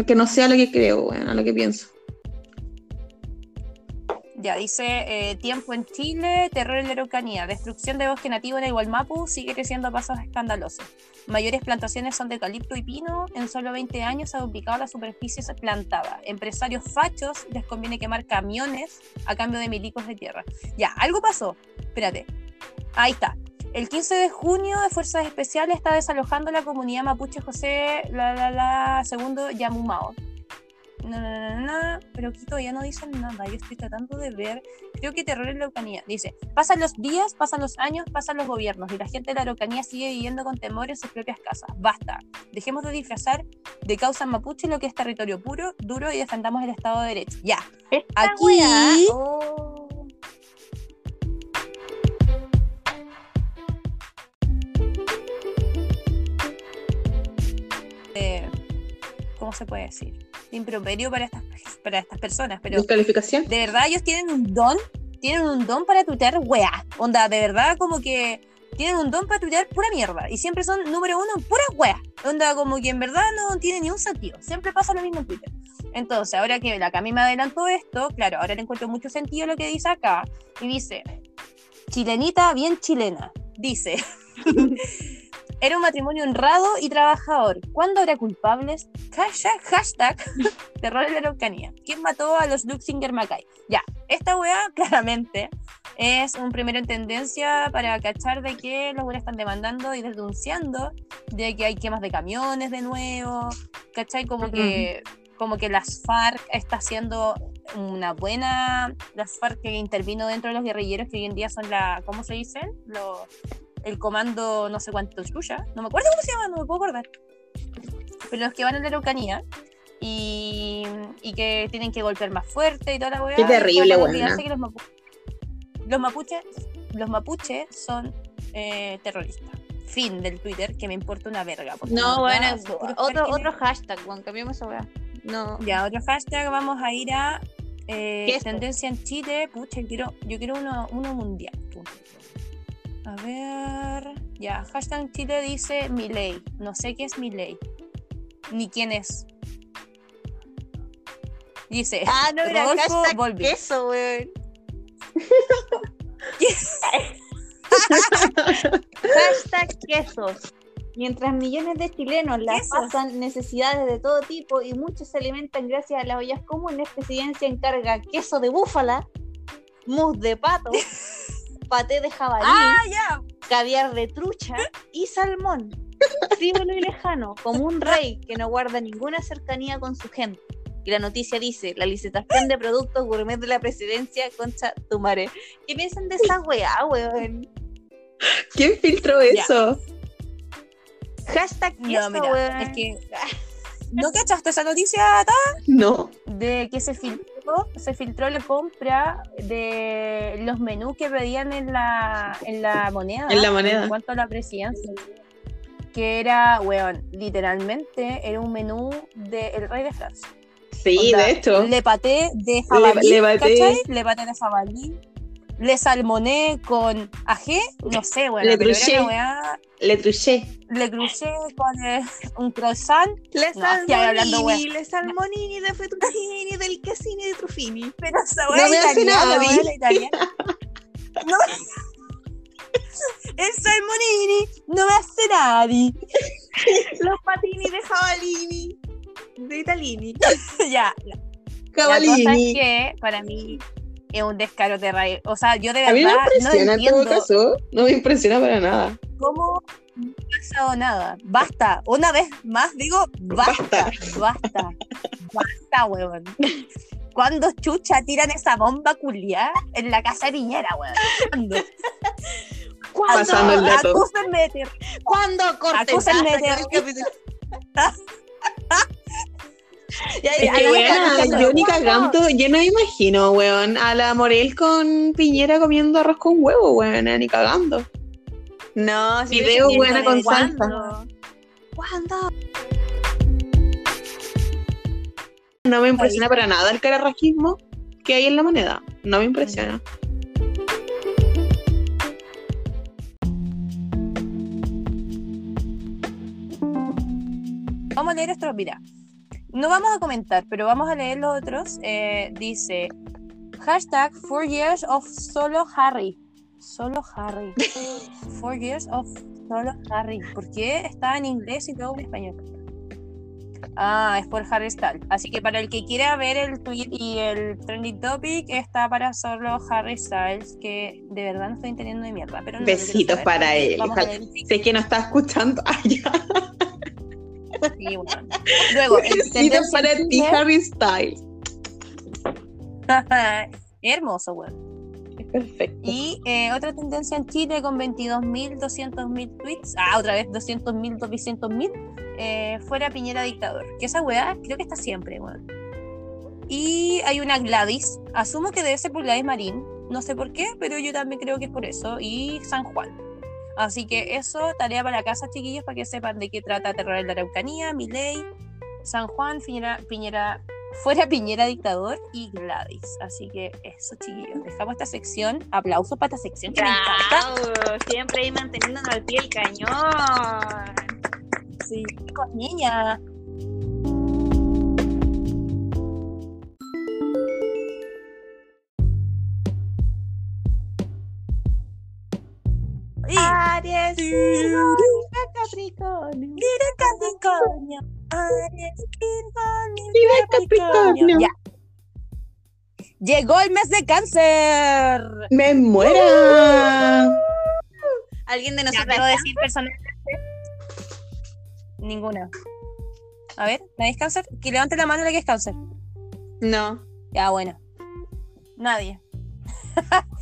que no sea lo que creo, bueno, lo que pienso. Ya, dice eh, tiempo en Chile, terror en la Araucanía, destrucción de bosque nativo en el Gualmapu sigue creciendo a pasos escandalosos. Mayores plantaciones son de eucalipto y pino, en solo 20 años ha duplicado la superficie plantada. Empresarios fachos les conviene quemar camiones a cambio de milicos de tierra. Ya, algo pasó. Espérate. Ahí está. El 15 de junio de Fuerzas Especiales está desalojando la comunidad mapuche José la la segundo Yamumao. No, no, no, no, no, pero aquí todavía no dicen nada. Yo estoy tratando de ver. Creo que terror en la Araucanía. Dice: pasan los días, pasan los años, pasan los gobiernos y la gente de la Araucanía sigue viviendo con temor en sus propias casas. Basta. Dejemos de disfrazar de causa mapuche lo que es territorio puro, duro y defendamos el Estado de Derecho. Ya. Esta Aquí- oh. de, ¿cómo se puede decir? Improperio para estas, para estas personas, pero ¿Descalificación? de verdad ellos tienen un don, tienen un don para tuitear weá. Onda, de verdad como que tienen un don para tuitear pura mierda. Y siempre son número uno en pura weá. Onda, como que en verdad no tiene ni un sentido. Siempre pasa lo mismo en Twitter. Entonces, ahora que la Cami me adelantó esto, claro, ahora le encuentro mucho sentido lo que dice acá. Y dice, chilenita bien chilena. Dice, era un matrimonio honrado y trabajador. ¿Cuándo habrá culpables? Hashtag, hashtag terror en la Araucanía. ¿Quién mató a los Luxinger Macay? Ya, esta weá claramente es un primero en tendencia para cachar de que los weones están demandando y denunciando de que hay quemas de camiones de nuevo, ¿cachai? Como que como que las FARC está haciendo una buena, las FARC que intervino dentro de los guerrilleros que hoy en día son la, ¿cómo se dicen? Los, el comando no sé cuánto chucha, no me acuerdo cómo se llama, no me puedo acordar. Pero los que van en la Araucanía y, y que tienen que golpear más fuerte y toda la weá. Qué terrible, los, mapu- los mapuches, los mapuches son eh, terroristas. Fin del Twitter, que me importa una verga. No, en bueno, puros otro, otro hashtag, Juan, cambiamos esa weá. No. Ya, otro hashtag, vamos a ir a eh, ¿Qué es tendencia en Chile. Pucha, quiero, yo quiero uno, uno mundial. A ver. Ya, hashtag Chile dice Milei. No sé qué es Milei. Ni quién es. Dice. Ah, no, era Rodolfo hashtag Volpi. queso, weón. hashtag quesos. Mientras millones de chilenos las Quesos. pasan necesidades de todo tipo y muchos se alimentan gracias a las ollas comunes, Presidencia encarga queso de búfala, mousse de pato, paté de jabalí, ¡Ah, ya! caviar de trucha y salmón. Frívolo y lejano, como un rey que no guarda ninguna cercanía con su gente. Y la noticia dice, la licitación de productos gourmet de la presidencia, concha tu madre. ¿Qué piensan de esa weá, weón? ¿Quién filtró eso? Hashtag queso, No, mira, weón. es que. ¿No cachaste esa noticia, Tata? No. de que se filtró, se filtró la compra de los menús que pedían en la, en la moneda. En la moneda. En cuanto a la presidencia. Que era, weón, literalmente era un menú del rey de Francia. Sí, Onda, de hecho. Le paté de jabalí, le paté. ¿cachai? Le paté de jabalí. Le salmoné con ajé, no sé, weón, Le pero truché. era una weá. Le truché. Le crucé con eh, un croissant, Le No, salmonini, le salmonini de fettuccini, del quesini de truffini. pero esa No me hace nada, italiana. No. El salmonini no me hace nadie. Los patini de jabalini, de italini. ya, la cosa es Cabalini. que para mí es un descaro de raíz. O sea, yo de A mí no me verdad no, impresiona en todo entiendo caso. No me impresiona para nada. cómo no ha pasado nada. Basta, una vez más digo, basta, basta, basta, huevón. ¿Cuándo chucha tiran esa bomba culiá en la casa de Piñera, weón? ¿Cuándo? ¿Cuándo? Pasando el dato. Acúsenme de ¿Cuándo cortes? Acúsenme Hasta de- Ya, Es que, ya, yo ni cagando, yo no me imagino, weón, a la Morel con Piñera comiendo arroz con huevo, weón, ni cagando. No, si Video buena con salsa. ¿cuándo? No me impresiona para nada el cararrajismo que hay en la moneda. No me impresiona. Vamos a leer estos, mira. No vamos a comentar, pero vamos a leer los otros. Eh, dice, hashtag four years of solo Harry. Solo Harry. Four years of solo Harry. ¿Por qué está en inglés y todo en español? Ah, es por Harry Styles. Así que para el que quiera ver el tweet y el trending topic, está para solo Harry Styles, que de verdad no estoy entendiendo de mierda. Pero no Besitos para él. Sé que no está escuchando. Ya. Sí, bueno. Luego, el para ti, Harry Styles. Hermoso, weón. Perfecto. Y eh, otra tendencia en Chile con 22.000, 200.000 tweets. Ah, otra vez 200.000, 200.000. Eh, fuera Piñera dictador. Que esa weá creo que está siempre, weón. Y hay una Gladys. Asumo que debe ser por Gladys Marín. No sé por qué, pero yo también creo que es por eso. Y San Juan. Así que eso, tarea para la casa, chiquillos, para que sepan de qué trata Terror en la Araucanía, Miley, San Juan, Piñera, Piñera, fuera Piñera dictador y Gladys. Así que eso, chiquillos. Dejamos esta sección. Aplausos para esta sección que me encanta. Siempre ahí manteniéndonos al pie del cañón. Sí, con niña. Aries, Virgo, Capricornio. Mira Capricornio, Aries, Virgo, Mira Libra, Capricornio. Ya. Llegó el mes de cáncer. ¡Me muera! ¿Alguien de nosotros debo decir personalmente. Ninguna. A ver, ¿nadie es cáncer? Que levante la mano la que es cáncer. No. Ya, bueno. Nadie.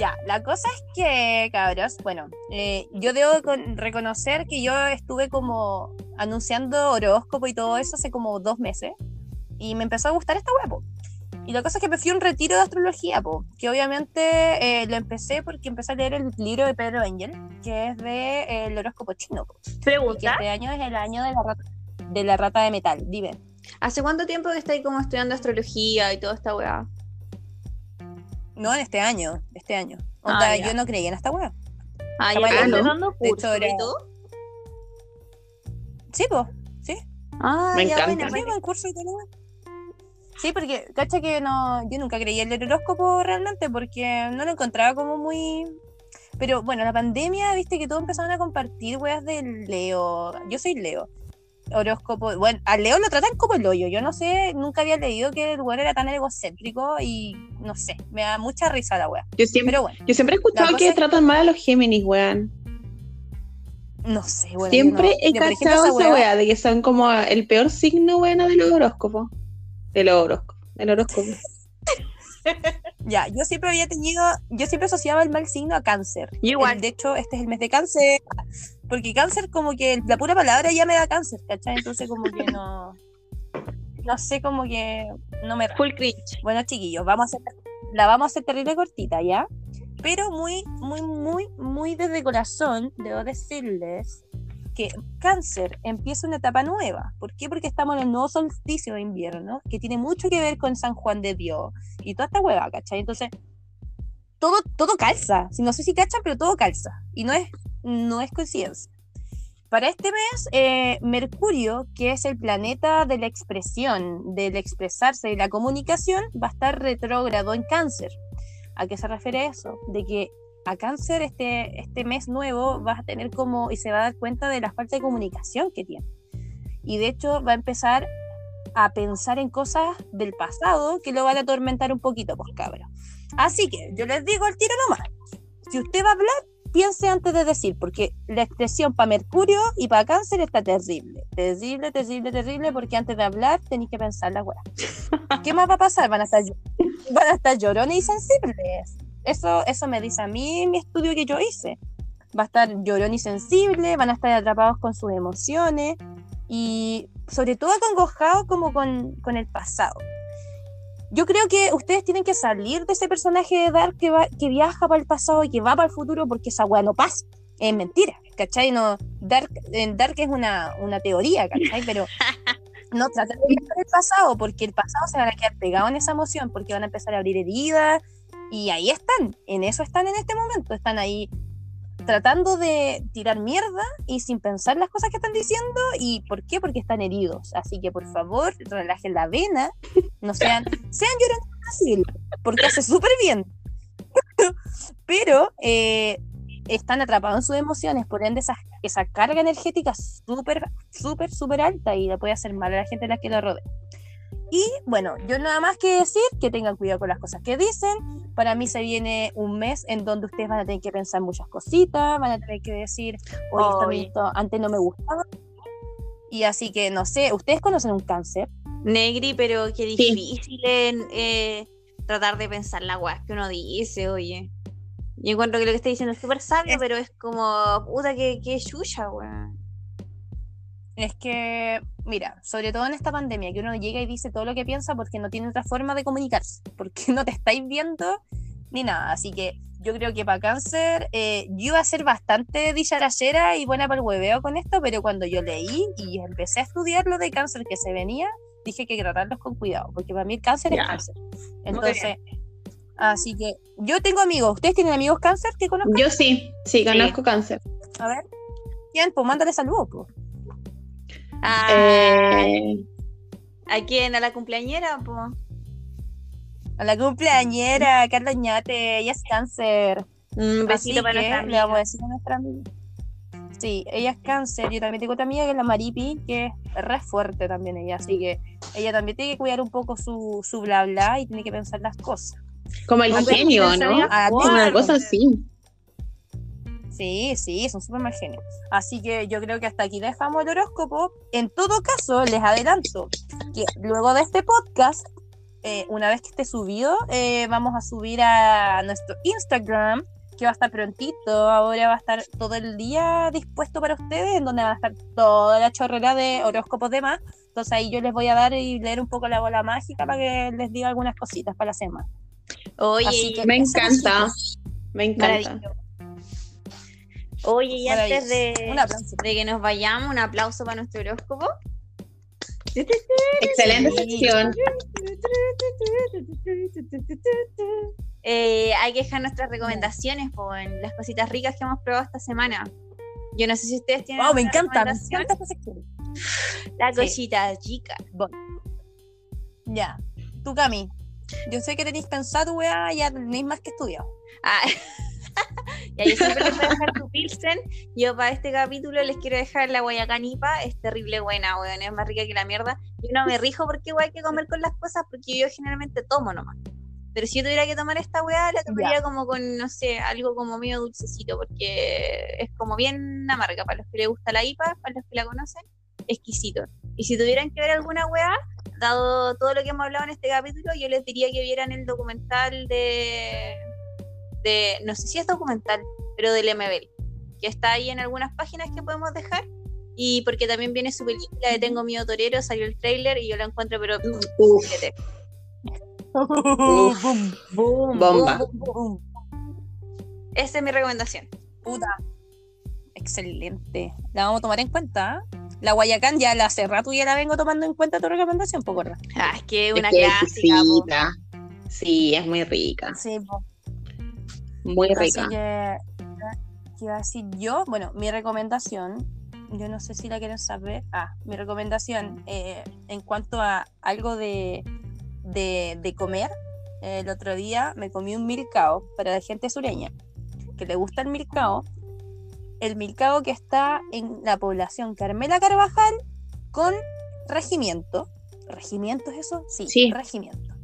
ya, la cosa es que, cabros, bueno, eh, yo debo con- reconocer que yo estuve como anunciando horóscopo y todo eso hace como dos meses. Y me empezó a gustar esta huevo. Y la cosa es que me fui a un retiro de astrología, po, que obviamente eh, lo empecé porque empecé a leer el libro de Pedro Engel, que es de eh, el horóscopo chino, po, y que Pregunta. este año es el año de la rata de, la rata de metal. Dime. ¿Hace cuánto tiempo que estáis como estudiando astrología y toda esta weá? No, en este año, este año. Ah, Onda, ya. yo no creía en esta hueá. Ah, ya no. dando De era- y todo. Sí, pues. Sí, Ah, Me ya, encanta. bueno, sí, curso y todo. Sí, porque, cacha que no, yo nunca creí en el horóscopo realmente porque no lo encontraba como muy... Pero bueno, la pandemia, viste que todos empezaron a compartir weas del Leo. Yo soy Leo. Horóscopo. Bueno, a Leo lo tratan como el hoyo. Yo no sé, nunca había leído que el weón era tan egocéntrico y no sé, me da mucha risa la wea. Yo siempre, Pero bueno, yo siempre he escuchado que es- tratan mal a los Géminis, weón. no sé, yo Siempre no- he cachado esa weá de que son como el peor signo, weón, de los horóscopos. De los horóscopos. Del horóscopo. Ya, yo siempre había tenido, yo siempre asociaba el mal signo a cáncer. Igual. El- de hecho, este es el mes de cáncer. Porque cáncer, como que la pura palabra ya me da cáncer, ¿cachai? Entonces, como que no. No sé, como que no me. Full cringe. Bueno, chiquillos, vamos a hacer, la vamos a hacer terrible cortita, ¿ya? Pero muy, muy, muy, muy desde corazón, debo decirles que cáncer empieza una etapa nueva. ¿Por qué? Porque estamos en el nuevo solsticio de invierno, que tiene mucho que ver con San Juan de Dios y toda esta hueva, ¿cachai? Entonces, todo, todo calza. Si no sé si cachan, pero todo calza. Y no es, no es coincidencia. Para este mes, eh, Mercurio, que es el planeta de la expresión, del expresarse y la comunicación, va a estar retrógrado en cáncer. ¿A qué se refiere eso? De que a cáncer este, este mes nuevo vas a tener como, y se va a dar cuenta de la falta de comunicación que tiene. Y de hecho va a empezar a pensar en cosas del pasado que lo van a atormentar un poquito, pues cabros. Así que yo les digo al tiro nomás. Si usted va a hablar, piense antes de decir, porque la expresión para Mercurio y para Cáncer está terrible. Terrible, terrible, terrible, porque antes de hablar tenéis que pensar la weá. ¿Qué más va a pasar? Van a estar, van a estar llorones y sensibles. Eso, eso me dice a mí mi estudio que yo hice. Va a estar llorón y sensible, van a estar atrapados con sus emociones y sobre todo acongojados como con, con el pasado. Yo creo que ustedes tienen que salir de ese personaje de Dark que, va, que viaja para el pasado y que va para el futuro porque esa weá no pasa. Es mentira, ¿cachai? No, Dark, en Dark es una, una teoría, ¿cachai? Pero no traten de viajar el pasado porque el pasado se van a quedar pegados en esa emoción porque van a empezar a abrir heridas y ahí están, en eso están en este momento, están ahí tratando de tirar mierda y sin pensar las cosas que están diciendo. ¿Y por qué? Porque están heridos. Así que por favor, relajen la vena, no sean, sean llorones fácil, porque hace súper bien. Pero eh, están atrapados en sus emociones, por ende esa, esa carga energética súper, súper, súper alta y le puede hacer mal a la gente a la que lo rodea. Y bueno, yo nada más que decir que tengan cuidado con las cosas que dicen. Para mí se viene un mes en donde ustedes van a tener que pensar muchas cositas, van a tener que decir, oye, esto, antes no me gustaba. Y así que no sé, ¿ustedes conocen un cáncer? Negri, pero qué difícil en, eh, tratar de pensar la weá que uno dice, oye. Yo encuentro que lo que está diciendo es súper sabio, Es- pero es como, puta, que, que chucha, weón. Es que, mira, sobre todo en esta pandemia, que uno llega y dice todo lo que piensa porque no tiene otra forma de comunicarse, porque no te estáis viendo ni nada. Así que yo creo que para cáncer, eh, yo iba a ser bastante dicharachera y buena para el hueveo con esto, pero cuando yo leí y empecé a estudiar lo de cáncer que se venía, dije que tratarlos con cuidado, porque para mí el cáncer es cáncer. Entonces, así que yo tengo amigos. ¿Ustedes tienen amigos cáncer que conozcan? Yo sí, sí, conozco cáncer. A ver. ¿Quién? Pues mándale saludos, pues. Ah, Eh, ¿A quién? ¿A la cumpleañera? po? A la cumpleañera, Carla Ñate, ella es cáncer. Un besito Así para que nuestra le vamos a amiga. decir a nuestra amiga. Sí, ella es cáncer. Yo también tengo otra amiga que es la Maripi, que es re fuerte también ella. Así que ella también tiene que cuidar un poco su, su bla bla y tiene que pensar las cosas. como el Hombre, genio, ¿no? amiga Ah, Como fuerte. una cosa así. Sí, sí, son súper mal genios. Así que yo creo que hasta aquí dejamos el horóscopo. En todo caso, les adelanto que luego de este podcast, eh, una vez que esté subido, eh, vamos a subir a nuestro Instagram, que va a estar prontito. Ahora va a estar todo el día dispuesto para ustedes, en donde va a estar toda la chorrera de horóscopos de más. Entonces ahí yo les voy a dar y leer un poco la bola mágica para que les diga algunas cositas para la semana. Oye, que Me encanta. Me encanta. Oye, y antes de, Un aplauso. de que nos vayamos, un aplauso para nuestro horóscopo. Excelente sección. Eh, hay que dejar nuestras recomendaciones po, en las cositas ricas que hemos probado esta semana. Yo no sé si ustedes tienen. Wow, me alguna encanta, me encanta esta sección. La Sí. cosita chica. Ya, tú Cami, yo sé que tenéis pensado, weá, ya tenéis más que estudiado. Ah, ya, yo siempre les voy a dejar su Pilsen. Yo para este capítulo les quiero dejar la guayacanipa. Es terrible buena, weón. Es más rica que la mierda. Yo no me rijo porque weá, hay que comer con las cosas porque yo generalmente tomo nomás. Pero si yo tuviera que tomar esta weá, la tomaría como con, no sé, algo como medio dulcecito porque es como bien amarga. Para los que les gusta la IPA, para los que la conocen, exquisito. Y si tuvieran que ver alguna weá, dado todo lo que hemos hablado en este capítulo, yo les diría que vieran el documental de de, no sé si es documental, pero del MBL, que está ahí en algunas páginas que podemos dejar. Y porque también viene su película de Tengo Miedo Torero, salió el tráiler y yo la encuentro, pero Uf, siete. Uf. Boom, Bomba. boom, boom. Esa es mi recomendación. Puta. Excelente. La vamos a tomar en cuenta. ¿ah? La Guayacán ya la hace rato ya la vengo tomando en cuenta tu recomendación, poco Ah, es que es una que clásica. Sí, es muy rica. Sí, po. Muy Así rica. que, ¿qué iba a decir yo? Bueno, mi recomendación, yo no sé si la quieren saber. Ah, mi recomendación eh, en cuanto a algo de, de, de comer. El otro día me comí un milcao para la gente sureña que le gusta el milcao. El milcao que está en la población Carmela Carvajal con regimiento. ¿Regimiento es eso? Sí, Sí. regimiento.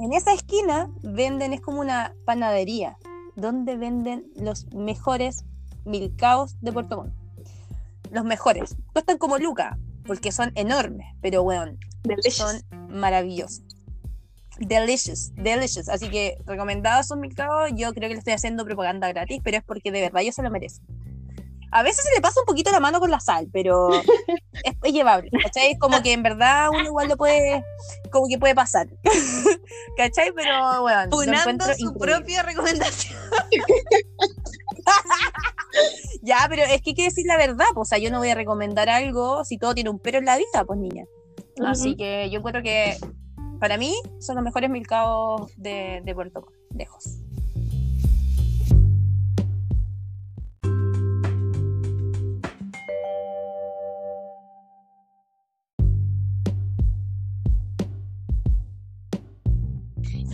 En esa esquina venden, es como una panadería, donde venden los mejores milcaos de Puerto Montt. Los mejores. Cuestan como Luca, porque son enormes, pero bueno, son maravillosos. Delicious, delicious. Así que recomendados son milcaos. Yo creo que le estoy haciendo propaganda gratis, pero es porque de verdad ellos se lo merecen. A veces se le pasa un poquito la mano con la sal, pero es, es llevable. ¿Cachai? Es como que en verdad uno igual lo puede, como que puede pasar. ¿Cachai? Pero bueno, Punando su increíble. propia recomendación. Ya, pero es que hay que decir la verdad, pues, o sea, yo no voy a recomendar algo si todo tiene un pero en la vida, pues niña. Así que yo encuentro que para mí son los mejores milcaos de, de Puerto lejos.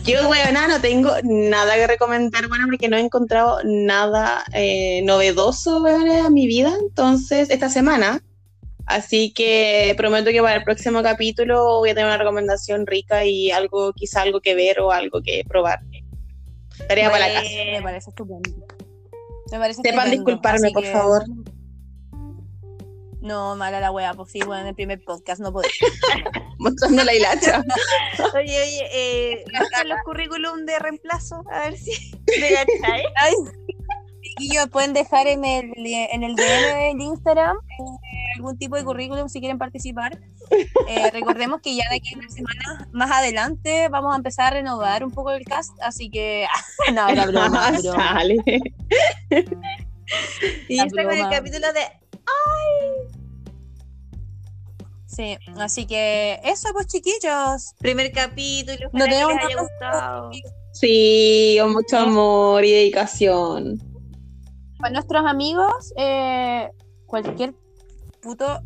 Yo, weona, no tengo nada que recomendar, bueno, porque no he encontrado nada eh, novedoso, weona, en mi vida, entonces, esta semana. Así que prometo que para el próximo capítulo voy a tener una recomendación rica y algo, quizá algo que ver o algo que probar. Tarea para la casa. Me Bueno, parece estupendo. Me parece Sepan disculparme, por que- favor. No, mala la wea, pues sí, bueno, en el primer podcast no podía. Mostrando la hilacha. Oye, oye, eh, los currículum de reemplazo, a ver si me cachai. Ay, chiquillos, pueden dejar en el, en el DM del Instagram eh, algún tipo de currículum si quieren participar. Eh, recordemos que ya de aquí a una semana más adelante vamos a empezar a renovar un poco el cast, así que no, era broma, broma. Sale. Y La está con el capítulo de Sí, así que eso pues chiquillos. primer capítulo. No ojalá que tenemos les haya nada- gustado. Sí, con mucho amor y dedicación. Para nuestros amigos, eh, cualquier puto,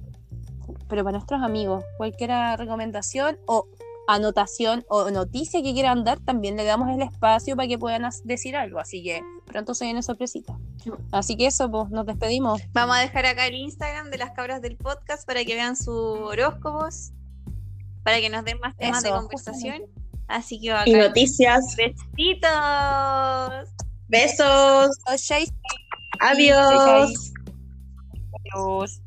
pero para nuestros amigos, cualquier recomendación o anotación o noticia que quieran dar, también le damos el espacio para que puedan decir algo. Así que pronto se viene sorpresita. Así que eso, pues nos despedimos. Vamos a dejar acá el Instagram de las cabras del podcast para que vean sus horóscopos, para que nos den más temas de conversación. Así que Y bacán. noticias. Besitos. Besos. Adiós. Adiós.